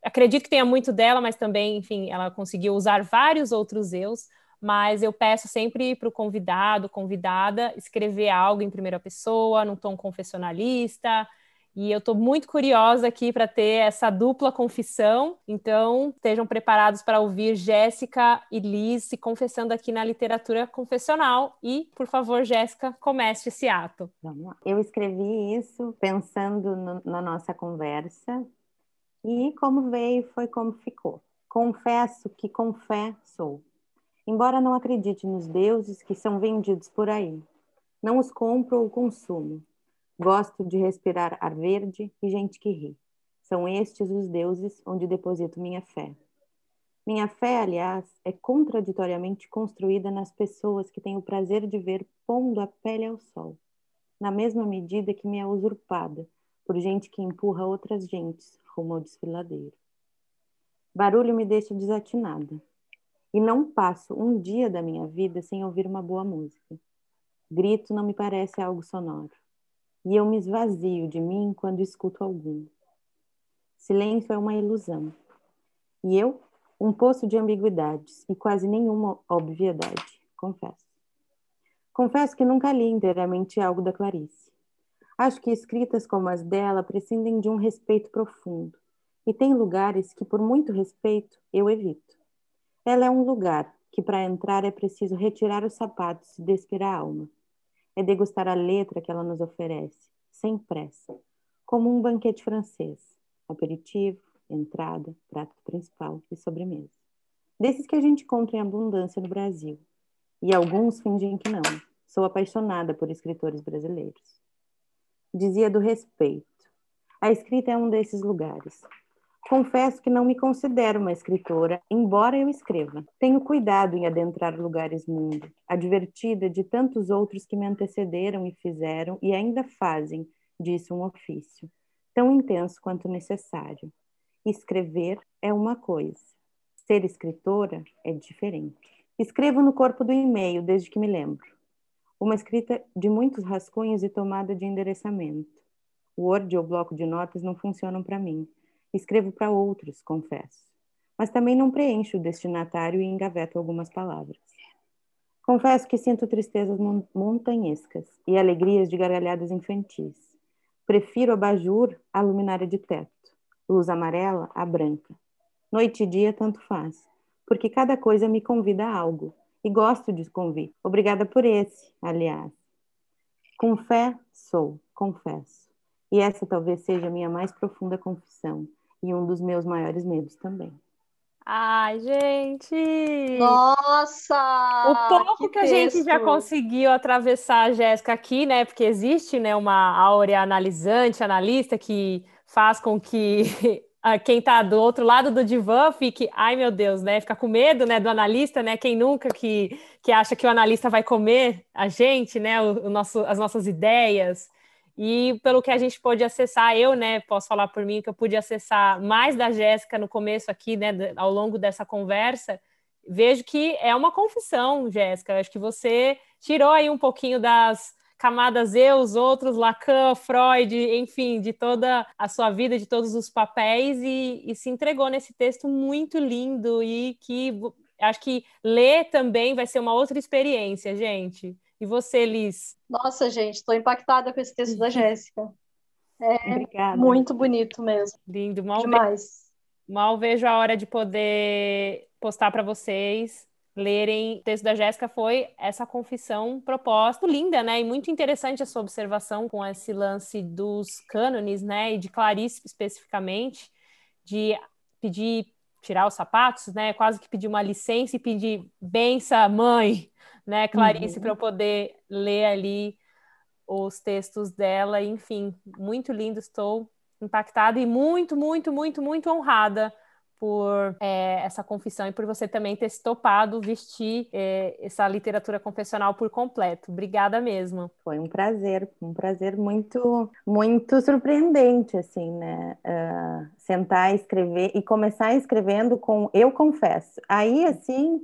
Acredito que tenha muito dela, mas também, enfim, ela conseguiu usar vários outros eus. Mas eu peço sempre para o convidado, convidada, escrever algo em primeira pessoa, num tom confessionalista, e eu estou muito curiosa aqui para ter essa dupla confissão. Então, estejam preparados para ouvir Jéssica e Liz se confessando aqui na literatura confessional. E, por favor, Jéssica, comece esse ato. Vamos lá. Eu escrevi isso pensando no, na nossa conversa e como veio foi como ficou. Confesso que sou. Embora não acredite nos deuses que são vendidos por aí, não os compro ou consumo Gosto de respirar ar verde e gente que ri. São estes os deuses onde deposito minha fé. Minha fé, aliás, é contraditoriamente construída nas pessoas que tenho o prazer de ver pondo a pele ao sol, na mesma medida que me é usurpada por gente que empurra outras gentes rumo ao desfiladeiro. Barulho me deixa desatinada, e não passo um dia da minha vida sem ouvir uma boa música. Grito não me parece algo sonoro e eu me esvazio de mim quando escuto algum. Silêncio é uma ilusão. E eu, um poço de ambiguidades e quase nenhuma obviedade, confesso. Confesso que nunca li inteiramente algo da Clarice. Acho que escritas como as dela prescindem de um respeito profundo, e tem lugares que, por muito respeito, eu evito. Ela é um lugar que, para entrar, é preciso retirar os sapatos e despir a alma é degustar a letra que ela nos oferece, sem pressa, como um banquete francês, aperitivo, entrada, prato principal e sobremesa. Desses que a gente encontra em abundância no Brasil. E alguns fingem que não. Sou apaixonada por escritores brasileiros. Dizia do respeito. A escrita é um desses lugares. Confesso que não me considero uma escritora, embora eu escreva. Tenho cuidado em adentrar lugares mundo, advertida de tantos outros que me antecederam e fizeram e ainda fazem disso um ofício, tão intenso quanto necessário. Escrever é uma coisa, ser escritora é diferente. Escrevo no corpo do e-mail desde que me lembro. uma escrita de muitos rascunhos e tomada de endereçamento. Word ou bloco de notas não funcionam para mim. Escrevo para outros, confesso. Mas também não preencho o destinatário e engaveto algumas palavras. Confesso que sinto tristezas montanhescas e alegrias de gargalhadas infantis. Prefiro abajur à luminária de teto, luz amarela à branca. Noite e dia tanto faz, porque cada coisa me convida a algo, e gosto de convite. Obrigada por esse, aliás. Com fé sou, confesso. E essa talvez seja a minha mais profunda confissão e um dos meus maiores medos também. Ai, gente! Nossa! O pouco que, que a gente já conseguiu atravessar a Jéssica aqui, né? Porque existe né, uma áurea analisante, analista, que faz com que quem está do outro lado do divã fique, ai meu Deus, né? Fica com medo né, do analista, né? Quem nunca que, que acha que o analista vai comer a gente, né? O, o nosso, as nossas ideias. E pelo que a gente pôde acessar, eu, né, posso falar por mim que eu pude acessar mais da Jéssica no começo aqui, né, ao longo dessa conversa, vejo que é uma confissão, Jéssica. Acho que você tirou aí um pouquinho das camadas eu, os outros, Lacan, Freud, enfim, de toda a sua vida, de todos os papéis e, e se entregou nesse texto muito lindo e que acho que ler também vai ser uma outra experiência, gente. E você, Liz? Nossa, gente, estou impactada com esse texto da Jéssica. É Obrigada. muito bonito mesmo. Lindo, mal demais. Ve... Mal vejo a hora de poder postar para vocês lerem. O texto da Jéssica foi essa confissão proposta, linda, né? E muito interessante a sua observação com esse lance dos cânones, né? E de Clarice especificamente, de pedir tirar os sapatos, né? Quase que pedir uma licença e pedir benção, mãe, né, Clarice, uhum. para eu poder ler ali os textos dela. Enfim, muito lindo, estou impactada e muito, muito, muito, muito honrada por é, essa confissão e por você também ter se topado vestir é, essa literatura confessional por completo. Obrigada mesmo. Foi um prazer, um prazer muito, muito surpreendente, assim, né? Uh, sentar, escrever e começar escrevendo com eu confesso. Aí, assim,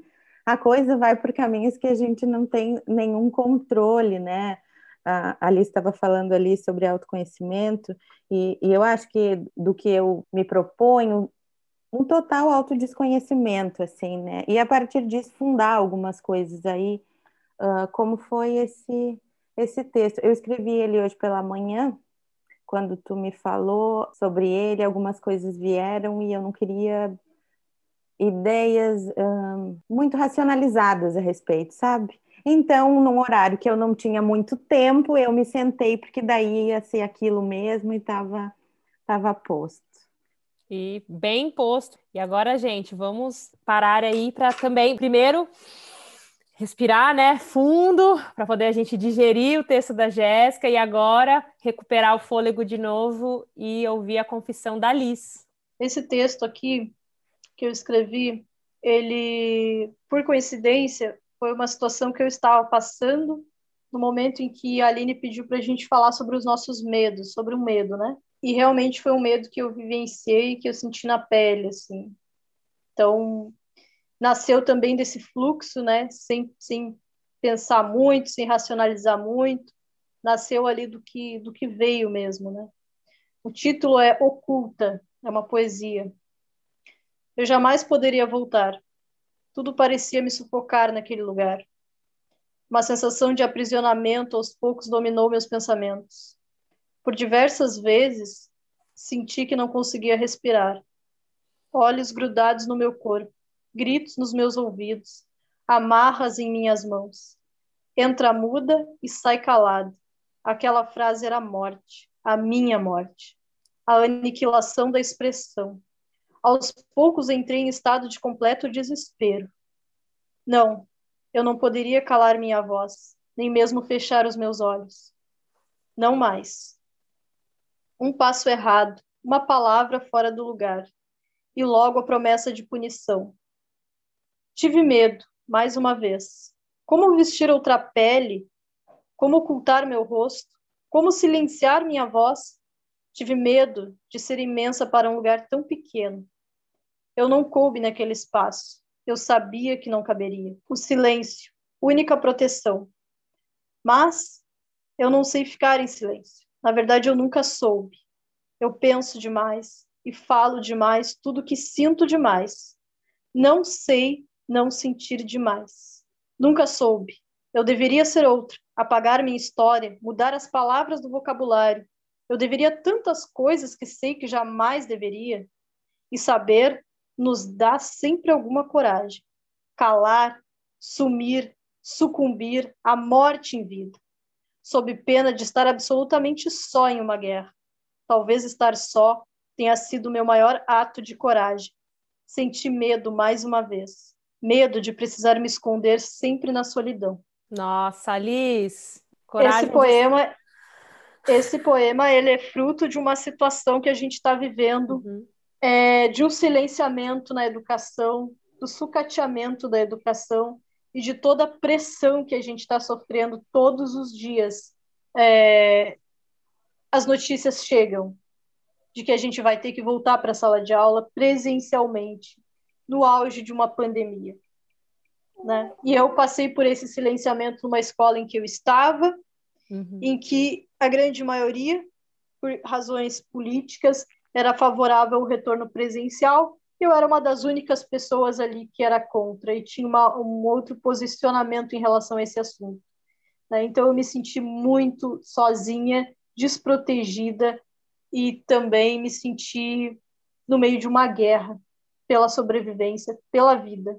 a coisa vai por caminhos que a gente não tem nenhum controle, né? A Alice estava falando ali sobre autoconhecimento, e, e eu acho que do que eu me proponho, um total autodesconhecimento, assim, né? E a partir disso fundar algumas coisas aí, uh, como foi esse, esse texto. Eu escrevi ele hoje pela manhã, quando tu me falou sobre ele, algumas coisas vieram e eu não queria ideias um, muito racionalizadas a respeito, sabe? Então, num horário que eu não tinha muito tempo, eu me sentei, porque daí ia ser aquilo mesmo e estava tava posto. E bem posto. E agora, gente, vamos parar aí para também, primeiro, respirar, né, fundo, para poder a gente digerir o texto da Jéssica e agora recuperar o fôlego de novo e ouvir a confissão da Liz. Esse texto aqui que eu escrevi, ele, por coincidência, foi uma situação que eu estava passando no momento em que a Aline pediu para a gente falar sobre os nossos medos, sobre o medo, né? E realmente foi um medo que eu vivenciei, que eu senti na pele, assim. Então, nasceu também desse fluxo, né? Sem, sem pensar muito, sem racionalizar muito. Nasceu ali do que, do que veio mesmo, né? O título é Oculta, é uma poesia. Eu jamais poderia voltar. Tudo parecia me sufocar naquele lugar. Uma sensação de aprisionamento aos poucos dominou meus pensamentos. Por diversas vezes, senti que não conseguia respirar. Olhos grudados no meu corpo, gritos nos meus ouvidos, amarras em minhas mãos. Entra muda e sai calado. Aquela frase era a morte, a minha morte, a aniquilação da expressão, aos poucos entrei em estado de completo desespero. Não, eu não poderia calar minha voz, nem mesmo fechar os meus olhos. Não mais. Um passo errado, uma palavra fora do lugar, e logo a promessa de punição. Tive medo, mais uma vez. Como vestir outra pele? Como ocultar meu rosto? Como silenciar minha voz? Tive medo de ser imensa para um lugar tão pequeno. Eu não coube naquele espaço. Eu sabia que não caberia. O silêncio, única proteção. Mas eu não sei ficar em silêncio. Na verdade, eu nunca soube. Eu penso demais e falo demais tudo que sinto demais. Não sei não sentir demais. Nunca soube. Eu deveria ser outra, apagar minha história, mudar as palavras do vocabulário. Eu deveria tantas coisas que sei que jamais deveria. E saber nos dá sempre alguma coragem. Calar, sumir, sucumbir à morte em vida, sob pena de estar absolutamente só em uma guerra. Talvez estar só tenha sido o meu maior ato de coragem. Senti medo mais uma vez. Medo de precisar me esconder sempre na solidão. Nossa, Alice, coragem. Esse poema, de... esse poema, ele é fruto de uma situação que a gente está vivendo, uhum. é, de um silenciamento na educação, do sucateamento da educação e de toda a pressão que a gente está sofrendo todos os dias. É, as notícias chegam de que a gente vai ter que voltar para a sala de aula presencialmente, no auge de uma pandemia. Né? E eu passei por esse silenciamento numa escola em que eu estava, uhum. em que a grande maioria, por razões políticas, era favorável ao retorno presencial. Eu era uma das únicas pessoas ali que era contra e tinha uma, um outro posicionamento em relação a esse assunto. Né? Então eu me senti muito sozinha, desprotegida e também me senti no meio de uma guerra pela sobrevivência, pela vida.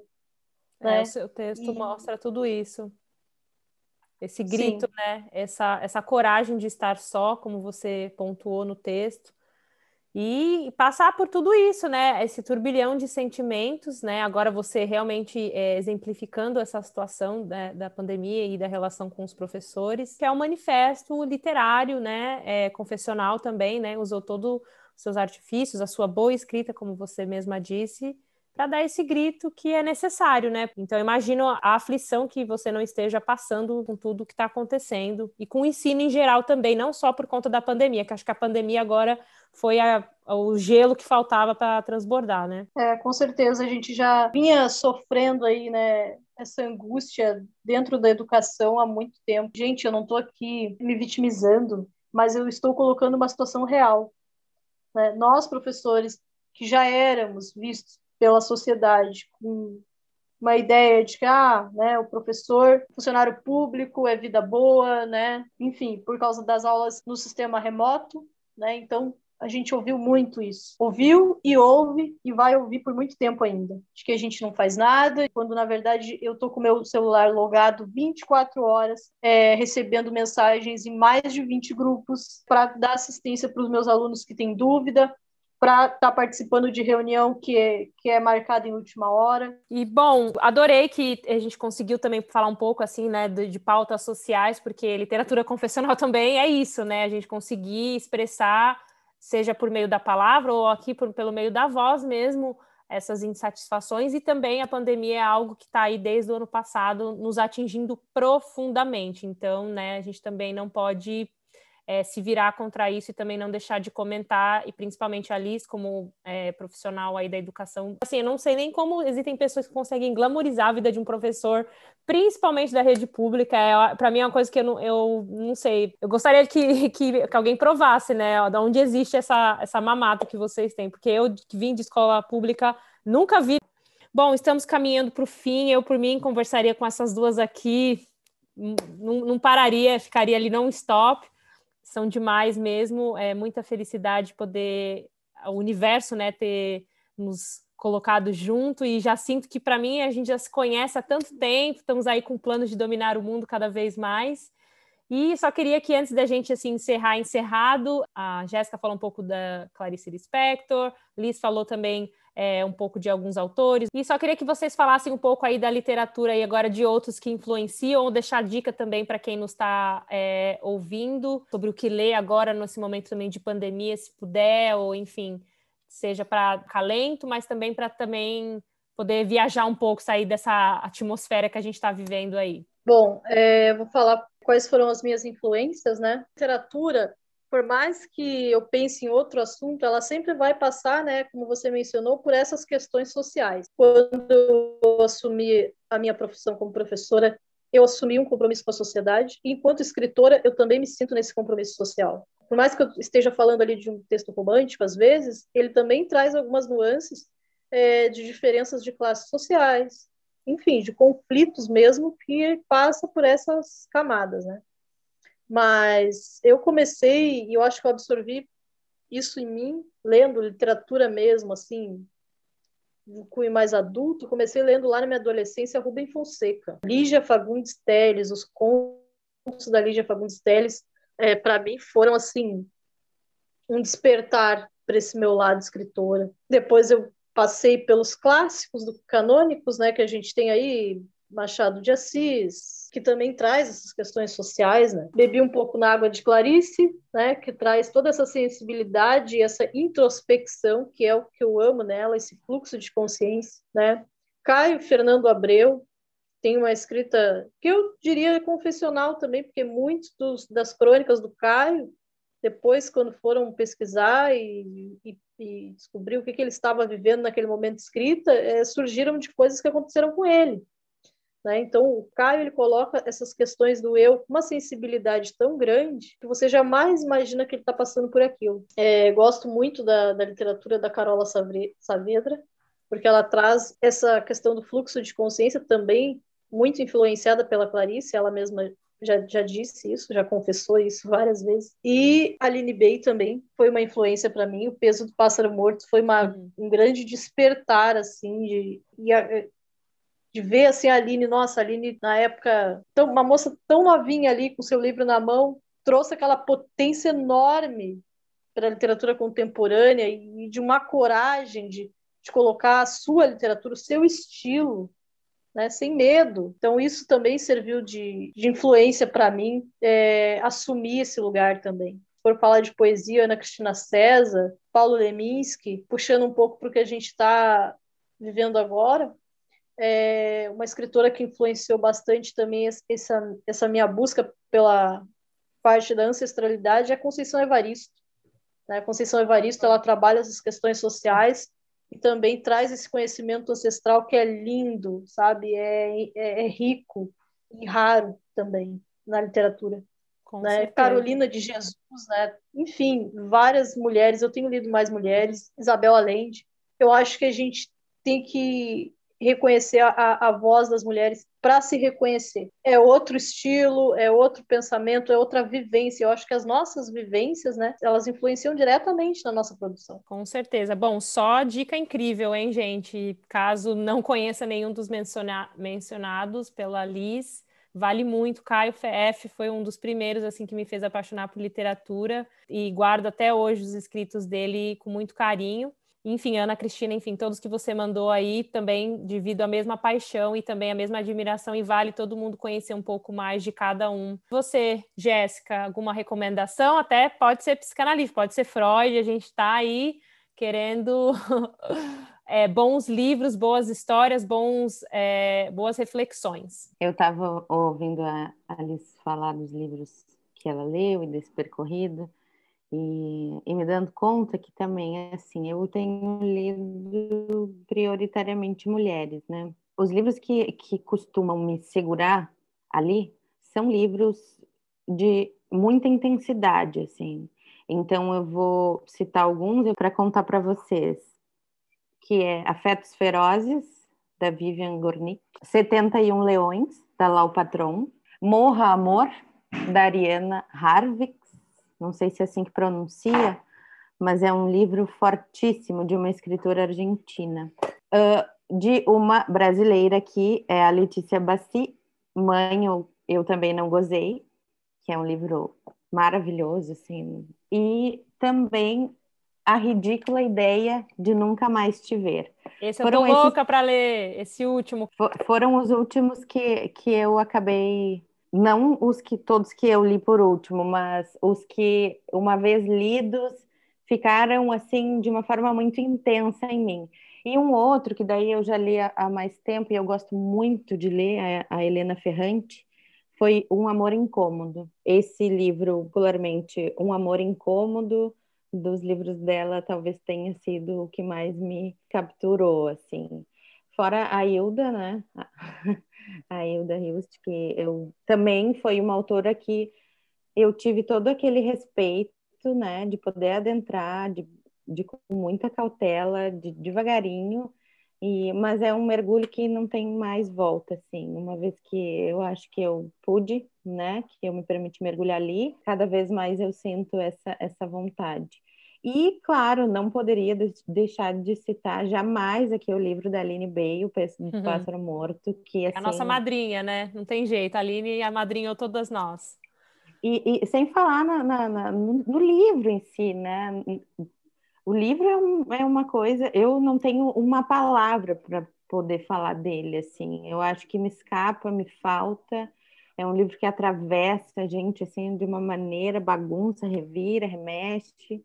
É, né? o seu texto e... mostra tudo isso. Esse grito, Sim. né? Essa, essa coragem de estar só, como você pontuou no texto, e passar por tudo isso, né? Esse turbilhão de sentimentos, né? Agora você realmente é, exemplificando essa situação né, da pandemia e da relação com os professores, que é um manifesto literário, né? É, confessional também, né? Usou todos os seus artifícios, a sua boa escrita, como você mesma disse, para dar esse grito que é necessário, né? Então, imagino a aflição que você não esteja passando com tudo que está acontecendo e com o ensino em geral também, não só por conta da pandemia, que acho que a pandemia agora foi a, o gelo que faltava para transbordar, né? É, com certeza a gente já vinha sofrendo aí, né? Essa angústia dentro da educação há muito tempo. Gente, eu não estou aqui me vitimizando, mas eu estou colocando uma situação real. Né? Nós, professores, que já éramos vistos pela sociedade com uma ideia de que ah, né, o professor, funcionário público é vida boa, né? Enfim, por causa das aulas no sistema remoto, né? Então a gente ouviu muito isso. Ouviu e ouve e vai ouvir por muito tempo ainda. De que a gente não faz nada, quando na verdade eu tô com meu celular logado 24 horas, é, recebendo mensagens em mais de 20 grupos para dar assistência para os meus alunos que têm dúvida, para estar tá participando de reunião que é, que é marcada em última hora. E bom, adorei que a gente conseguiu também falar um pouco assim, né, de, de, pautas sociais, porque literatura confessional também é isso, né? A gente conseguir expressar, seja por meio da palavra ou aqui por, pelo meio da voz mesmo, essas insatisfações e também a pandemia é algo que está aí desde o ano passado nos atingindo profundamente. Então, né, a gente também não pode é, se virar contra isso e também não deixar de comentar, e principalmente a Liz, como é, profissional aí da educação. Assim, eu não sei nem como existem pessoas que conseguem glamorizar a vida de um professor, principalmente da rede pública. É, Para mim é uma coisa que eu não, eu não sei. Eu gostaria que, que, que alguém provasse, né, de onde existe essa, essa mamata que vocês têm, porque eu que vim de escola pública nunca vi. Bom, estamos caminhando para o fim. Eu, por mim, conversaria com essas duas aqui, não, não pararia, ficaria ali não stop são demais mesmo. É muita felicidade poder o universo, né, ter nos colocado junto e já sinto que para mim a gente já se conhece há tanto tempo, estamos aí com planos de dominar o mundo cada vez mais. E só queria que antes da gente assim encerrar encerrado, a Jéssica falou um pouco da Clarice Lispector, Liz falou também é, um pouco de alguns autores. E só queria que vocês falassem um pouco aí da literatura e agora de outros que influenciam, ou deixar dica também para quem nos está é, ouvindo sobre o que ler agora nesse momento também de pandemia, se puder, ou enfim, seja para calento, mas também para também poder viajar um pouco, sair dessa atmosfera que a gente está vivendo aí. Bom, é, vou falar quais foram as minhas influências, né? Literatura por mais que eu pense em outro assunto, ela sempre vai passar, né, como você mencionou, por essas questões sociais. Quando eu assumi a minha profissão como professora, eu assumi um compromisso com a sociedade, e enquanto escritora, eu também me sinto nesse compromisso social. Por mais que eu esteja falando ali de um texto romântico, às vezes, ele também traz algumas nuances é, de diferenças de classes sociais, enfim, de conflitos mesmo que passa por essas camadas, né? Mas eu comecei, e eu acho que eu absorvi isso em mim, lendo literatura mesmo, assim, cunho mais adulto, comecei lendo lá na minha adolescência Rubem Fonseca, Lígia Fagundes Telles, os contos da Lígia Fagundes Telles, é, para mim foram assim um despertar para esse meu lado escritora. Depois eu passei pelos clássicos do canônicos, né, que a gente tem aí Machado de Assis, que também traz essas questões sociais, né? Bebi um pouco na água de Clarice, né, que traz toda essa sensibilidade e essa introspecção, que é o que eu amo nela, esse fluxo de consciência, né? Caio Fernando Abreu tem uma escrita que eu diria confessional também, porque muitos dos, das crônicas do Caio, depois quando foram pesquisar e, e, e o que, que ele estava vivendo naquele momento de escrita, é, surgiram de coisas que aconteceram com ele. Né? Então, o Caio ele coloca essas questões do eu com uma sensibilidade tão grande que você jamais imagina que ele está passando por aquilo. É, gosto muito da, da literatura da Carola Saavedra, porque ela traz essa questão do fluxo de consciência também muito influenciada pela Clarice, ela mesma já, já disse isso, já confessou isso várias vezes. E a Aline Bay também foi uma influência para mim. O peso do pássaro morto foi uma, uhum. um grande despertar, assim, de, e a, de ver assim a Aline, nossa, a Aline na época, tão, uma moça tão novinha ali com seu livro na mão, trouxe aquela potência enorme para a literatura contemporânea e de uma coragem de, de colocar a sua literatura, o seu estilo, né, sem medo. Então, isso também serviu de, de influência para mim, é, assumir esse lugar também. For falar de poesia, Ana Cristina César, Paulo Leminski, puxando um pouco para o que a gente está vivendo agora, é uma escritora que influenciou bastante também essa, essa minha busca pela parte da ancestralidade é Conceição Evaristo. Né? Conceição Evaristo ela trabalha essas questões sociais e também traz esse conhecimento ancestral que é lindo, sabe? É, é, é rico e raro também na literatura. né? Carolina de Jesus, né? Enfim, várias mulheres. Eu tenho lido mais mulheres. Isabel Allende. Eu acho que a gente tem que reconhecer a, a voz das mulheres para se reconhecer. É outro estilo, é outro pensamento, é outra vivência. Eu acho que as nossas vivências, né, elas influenciam diretamente na nossa produção. Com certeza. Bom, só dica incrível, hein, gente? Caso não conheça nenhum dos menciona mencionados pela Liz, vale muito. Caio FF foi um dos primeiros assim que me fez apaixonar por literatura e guardo até hoje os escritos dele com muito carinho. Enfim, Ana Cristina, enfim, todos que você mandou aí também divido a mesma paixão e também a mesma admiração e vale todo mundo conhecer um pouco mais de cada um. Você, Jéssica, alguma recomendação? Até pode ser psicanalista, pode ser Freud, a gente está aí querendo é, bons livros, boas histórias, bons, é, boas reflexões. Eu estava ouvindo a Alice falar dos livros que ela leu e desse percorrido. E, e, me dando conta que também, assim, eu tenho lido prioritariamente mulheres, né? Os livros que, que costumam me segurar ali são livros de muita intensidade, assim. Então, eu vou citar alguns para contar para vocês, que é Afetos Ferozes, da Vivian Gornick, 71 Leões, da Lau Patron, Morra Amor, da Ariana Harvick, não sei se é assim que pronuncia, mas é um livro fortíssimo de uma escritora argentina. Uh, de uma brasileira que é a Letícia Bassi, Mãe eu, eu Também Não Gozei, que é um livro maravilhoso, assim. E também A Ridícula Ideia de Nunca Mais Te Ver. Esse eu foram tô louca para ler, esse último. Foram os últimos que, que eu acabei não os que todos que eu li por último, mas os que uma vez lidos ficaram assim de uma forma muito intensa em mim. E um outro que daí eu já li há mais tempo e eu gosto muito de ler, a Helena Ferrante, foi Um Amor Incômodo. Esse livro, popularmente, Um Amor Incômodo, dos livros dela, talvez tenha sido o que mais me capturou, assim fora a Hilda, né? A Hilda Hilst, que eu também foi uma autora que eu tive todo aquele respeito, né, de poder adentrar, de, de com muita cautela, de, devagarinho, e, mas é um mergulho que não tem mais volta, assim. Uma vez que eu acho que eu pude, né, que eu me permiti mergulhar ali, cada vez mais eu sinto essa, essa vontade. E, claro, não poderia deixar de citar jamais aqui o livro da Aline Bey, O do uhum. Pássaro Morto, que assim... A nossa assim madrinha, né? Não tem jeito, a Aline é madrinha todas nós. E, e sem falar na, na, na, no livro em si, né? O livro é, um, é uma coisa, eu não tenho uma palavra para poder falar dele, assim. Eu acho que me escapa, me falta. É um livro que atravessa a gente, assim, de uma maneira, bagunça, revira, remexe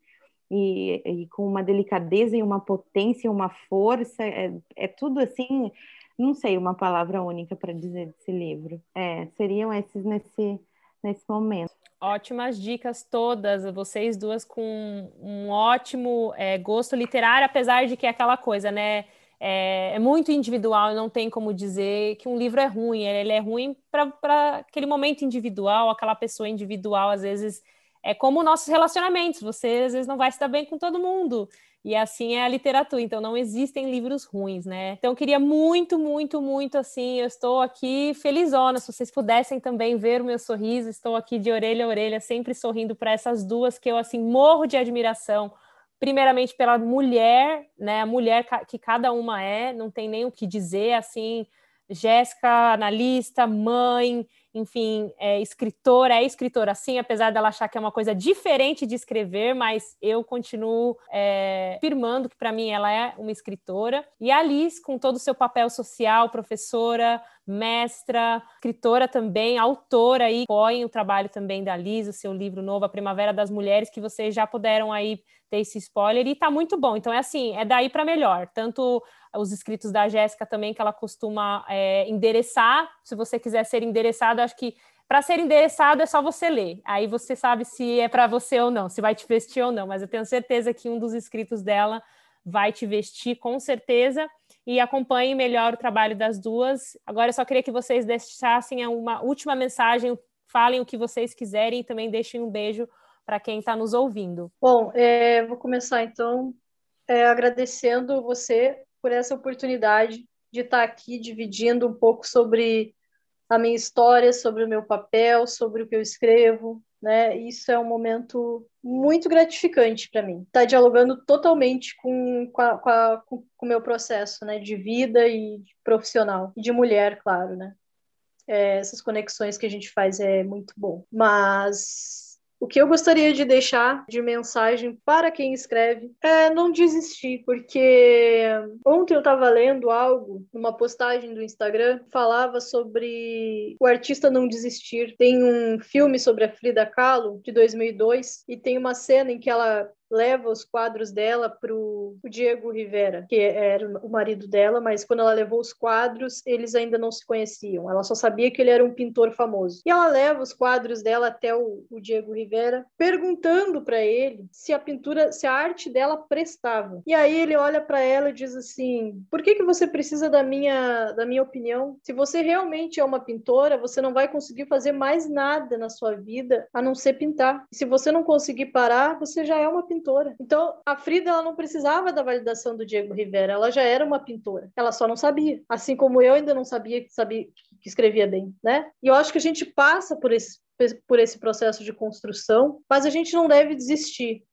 e, e, com uma delicadeza e uma potência, uma força, é, é tudo assim, não sei uma palavra única para dizer desse livro. É, seriam esses nesse, nesse momento. Ótimas dicas todas, vocês duas com um ótimo é, gosto literário, apesar de que é aquela coisa, né? É, é, muito individual, não tem como dizer que um livro é ruim, ele é ruim para aquele momento individual, aquela pessoa individual, às vezes é como nossos relacionamentos, você às vezes não vai se dar bem com todo mundo. E assim é a literatura, então não existem livros ruins, né? Então eu queria muito, muito, muito assim, eu estou aqui felizona, se vocês pudessem também ver o meu sorriso, estou aqui de orelha a orelha, sempre sorrindo para essas duas que eu assim morro de admiração. Primeiramente pela mulher, né? A mulher que cada uma é, não tem nem o que dizer, assim, Jéssica, analista, mãe, enfim, é escritora, é escritora sim, apesar dela achar que é uma coisa diferente de escrever, mas eu continuo é, afirmando que para mim ela é uma escritora. E a Alice, com todo o seu papel social, professora, mestra, escritora também, autora aí, apoiem o trabalho também da Liz, o seu livro novo, A Primavera das Mulheres, que vocês já puderam aí ter esse spoiler, e tá muito bom. Então é assim, é daí para melhor. Tanto os escritos da Jéssica também, que ela costuma é, endereçar. Se você quiser ser endereçado, acho que para ser endereçado é só você ler. Aí você sabe se é para você ou não, se vai te vestir ou não. Mas eu tenho certeza que um dos escritos dela vai te vestir, com certeza. E acompanhe melhor o trabalho das duas. Agora eu só queria que vocês deixassem uma última mensagem, falem o que vocês quiserem e também deixem um beijo para quem está nos ouvindo. Bom, é, vou começar então é, agradecendo você por essa oportunidade de estar aqui dividindo um pouco sobre a minha história, sobre o meu papel, sobre o que eu escrevo, né? Isso é um momento muito gratificante para mim. Estar tá dialogando totalmente com, com, com, com, o meu processo, né? De vida e de profissional. E de mulher, claro, né? É, essas conexões que a gente faz é muito bom. Mas o que eu gostaria de deixar de mensagem para quem escreve é não desistir, porque ontem eu estava lendo algo, numa postagem do Instagram, falava sobre o artista não desistir. Tem um filme sobre a Frida Kahlo, de 2002, e tem uma cena em que ela leva os quadros dela para o Diego Rivera, que era o marido dela, mas quando ela levou os quadros, eles ainda não se conheciam. Ela só sabia que ele era um pintor famoso. E ela leva os quadros dela até o, o Diego Rivera, perguntando para ele se a pintura, se a arte dela prestava. E aí ele olha para ela e diz assim: "Por que que você precisa da minha da minha opinião? Se você realmente é uma pintora, você não vai conseguir fazer mais nada na sua vida a não ser pintar. E se você não conseguir parar, você já é uma pintora pintora. Então, a Frida ela não precisava da validação do Diego Rivera, ela já era uma pintora. Ela só não sabia. Assim como eu ainda não sabia que sabia que escrevia bem, né? E eu acho que a gente passa por esse por esse processo de construção, mas a gente não deve desistir.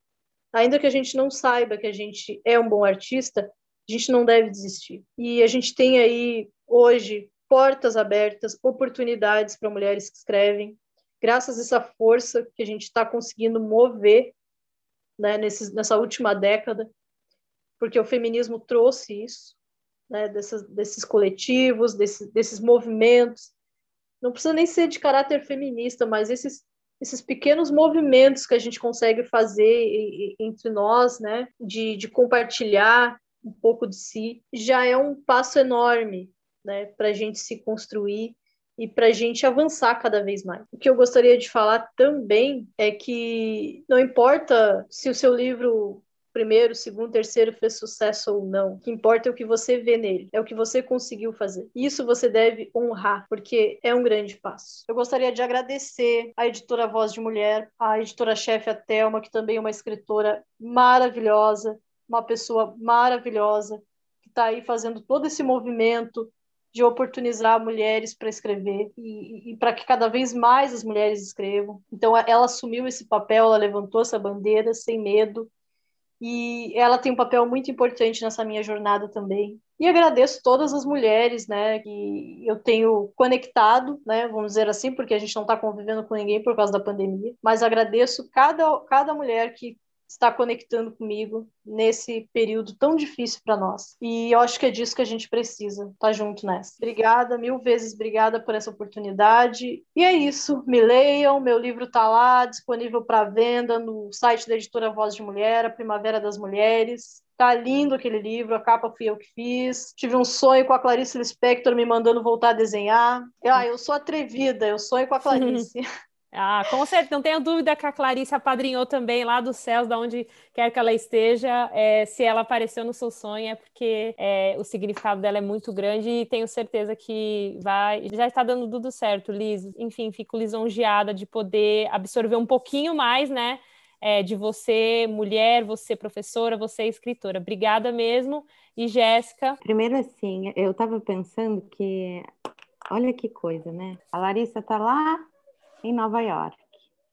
Ainda que a gente não saiba que a gente é um bom artista, a gente não deve desistir. E a gente tem aí hoje portas abertas, oportunidades para mulheres que escrevem, graças a essa força que a gente está conseguindo mover né, nesse, nessa última década, porque o feminismo trouxe isso, né, dessas, desses coletivos, desse, desses movimentos. Não precisa nem ser de caráter feminista, mas esses, esses pequenos movimentos que a gente consegue fazer entre nós, né, de, de compartilhar um pouco de si, já é um passo enorme né, para a gente se construir e para a gente avançar cada vez mais. O que eu gostaria de falar também é que não importa se o seu livro primeiro, segundo, terceiro fez sucesso ou não. O que importa é o que você vê nele, é o que você conseguiu fazer. Isso você deve honrar, porque é um grande passo. Eu gostaria de agradecer a editora Voz de Mulher, a editora-chefe, a Thelma, que também é uma escritora maravilhosa, uma pessoa maravilhosa, que está aí fazendo todo esse movimento de oportunizar mulheres para escrever e, e para que cada vez mais as mulheres escrevam. Então, ela assumiu esse papel, ela levantou essa bandeira sem medo e ela tem um papel muito importante nessa minha jornada também. E agradeço todas as mulheres, né, que eu tenho conectado, né, vamos dizer assim, porque a gente não está convivendo com ninguém por causa da pandemia, mas agradeço cada, cada mulher que está conectando comigo nesse período tão difícil para nós. E eu acho que é disso que a gente precisa, estar tá junto nessa. Obrigada, mil vezes obrigada por essa oportunidade. E é isso, me leiam, meu livro está lá, disponível para venda no site da editora Voz de Mulher, a Primavera das Mulheres. Tá lindo aquele livro, a capa fui eu que fiz. Tive um sonho com a Clarice Lispector me mandando voltar a desenhar. Ah, eu sou atrevida, eu sonho com a Clarice. Ah, com certeza, não tenho dúvida que a Clarice apadrinhou também lá dos céus, da onde quer que ela esteja. É, se ela apareceu no seu sonho, é porque é, o significado dela é muito grande e tenho certeza que vai. Já está dando tudo certo, Liz. Enfim, fico lisonjeada de poder absorver um pouquinho mais, né? É, de você, mulher, você, professora, você, escritora. Obrigada mesmo. E Jéssica? Primeiro, assim, eu estava pensando que. Olha que coisa, né? A Larissa está lá em Nova York.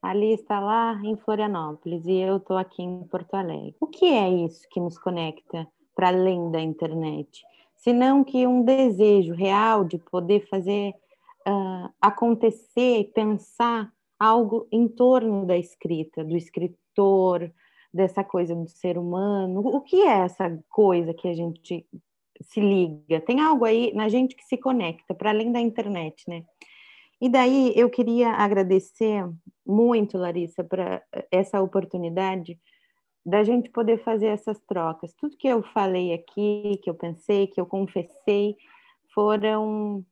Ali está lá em Florianópolis e eu estou aqui em Porto Alegre. O que é isso que nos conecta para além da internet? Senão que um desejo real de poder fazer uh, acontecer, pensar algo em torno da escrita, do escritor, dessa coisa do ser humano. O que é essa coisa que a gente se liga? Tem algo aí na gente que se conecta para além da internet, né? E daí eu queria agradecer muito, Larissa, para essa oportunidade da gente poder fazer essas trocas. Tudo que eu falei aqui, que eu pensei, que eu confessei, foram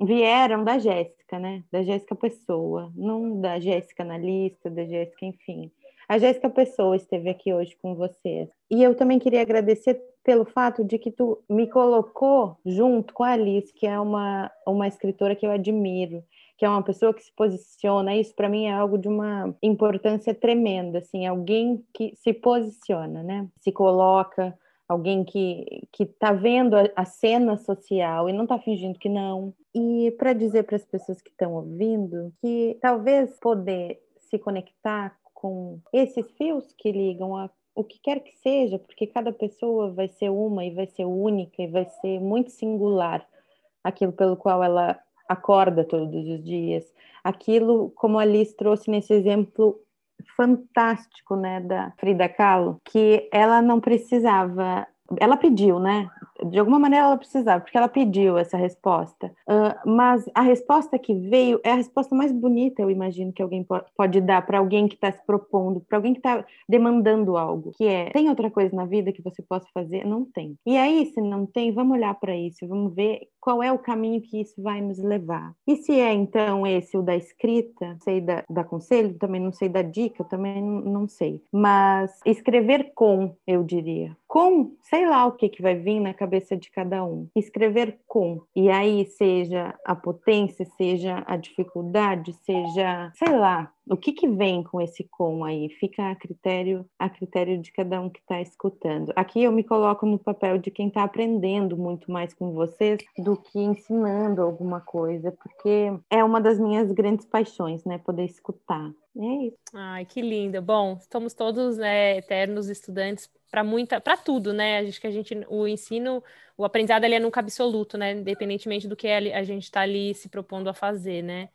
vieram da Jéssica, né? Da Jéssica Pessoa, não da Jéssica analista, da Jéssica, enfim. A Jéssica Pessoa esteve aqui hoje com vocês. E eu também queria agradecer pelo fato de que tu me colocou junto com a Alice, que é uma, uma escritora que eu admiro que é uma pessoa que se posiciona, isso para mim é algo de uma importância tremenda, assim, alguém que se posiciona, né? Se coloca, alguém que que está vendo a, a, cena social e não está fingindo que não. E para dizer para as pessoas que estão ouvindo que talvez poder se conectar com esses fios que ligam a o que quer que seja, porque cada pessoa vai ser uma e vai ser única e vai ser muito singular aquilo pelo qual ela acorda todos os dias. Aquilo, como a Liz trouxe nesse exemplo fantástico, né, da Frida Kahlo, que ela não precisava, ela pediu, né? De alguma maneira ela precisava, porque ela pediu essa resposta. Uh, mas a resposta que veio é a resposta mais bonita, eu imagino, que alguém pode dar para alguém que está se propondo, para alguém que está demandando algo, que é: tem outra coisa na vida que você possa fazer? Não tem. E aí, se não tem, vamos olhar para isso, vamos ver qual é o caminho que isso vai nos levar. E se é então esse o da escrita, sei da, da conselho, também não sei da dica, também não sei. Mas escrever com, eu diria. Com, sei lá o que, que vai vir na cabeça de cada um. Escrever com. E aí, seja a potência, seja a dificuldade, seja, sei lá, o que, que vem com esse com aí? Fica a critério, a critério de cada um que está escutando. Aqui eu me coloco no papel de quem está aprendendo muito mais com vocês do que ensinando alguma coisa, porque é uma das minhas grandes paixões, né? Poder escutar. É isso. Ai, que linda. Bom, estamos todos né, eternos estudantes para muita, para tudo, né? Acho que a gente, o ensino, o aprendizado ele é nunca absoluto, né? Independentemente do que a gente está ali se propondo a fazer, né?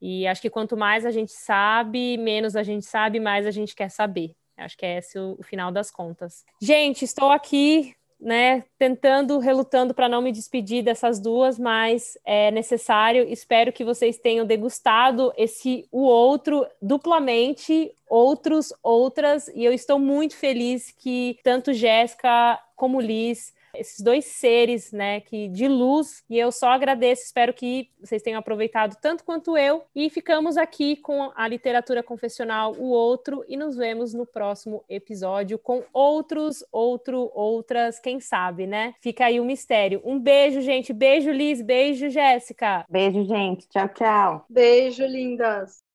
E acho que quanto mais a gente sabe, menos a gente sabe, mais a gente quer saber. Acho que é esse o, o final das contas. Gente, estou aqui, né, tentando, relutando para não me despedir dessas duas, mas é necessário. Espero que vocês tenham degustado esse o outro duplamente, outros, outras, e eu estou muito feliz que tanto Jéssica como Liz esses dois seres, né, que de luz, e eu só agradeço, espero que vocês tenham aproveitado tanto quanto eu, e ficamos aqui com a literatura confessional O Outro, e nos vemos no próximo episódio com outros, outro, outras, quem sabe, né? Fica aí o mistério. Um beijo, gente, beijo, Liz, beijo, Jéssica. Beijo, gente, tchau, tchau. Beijo, lindas.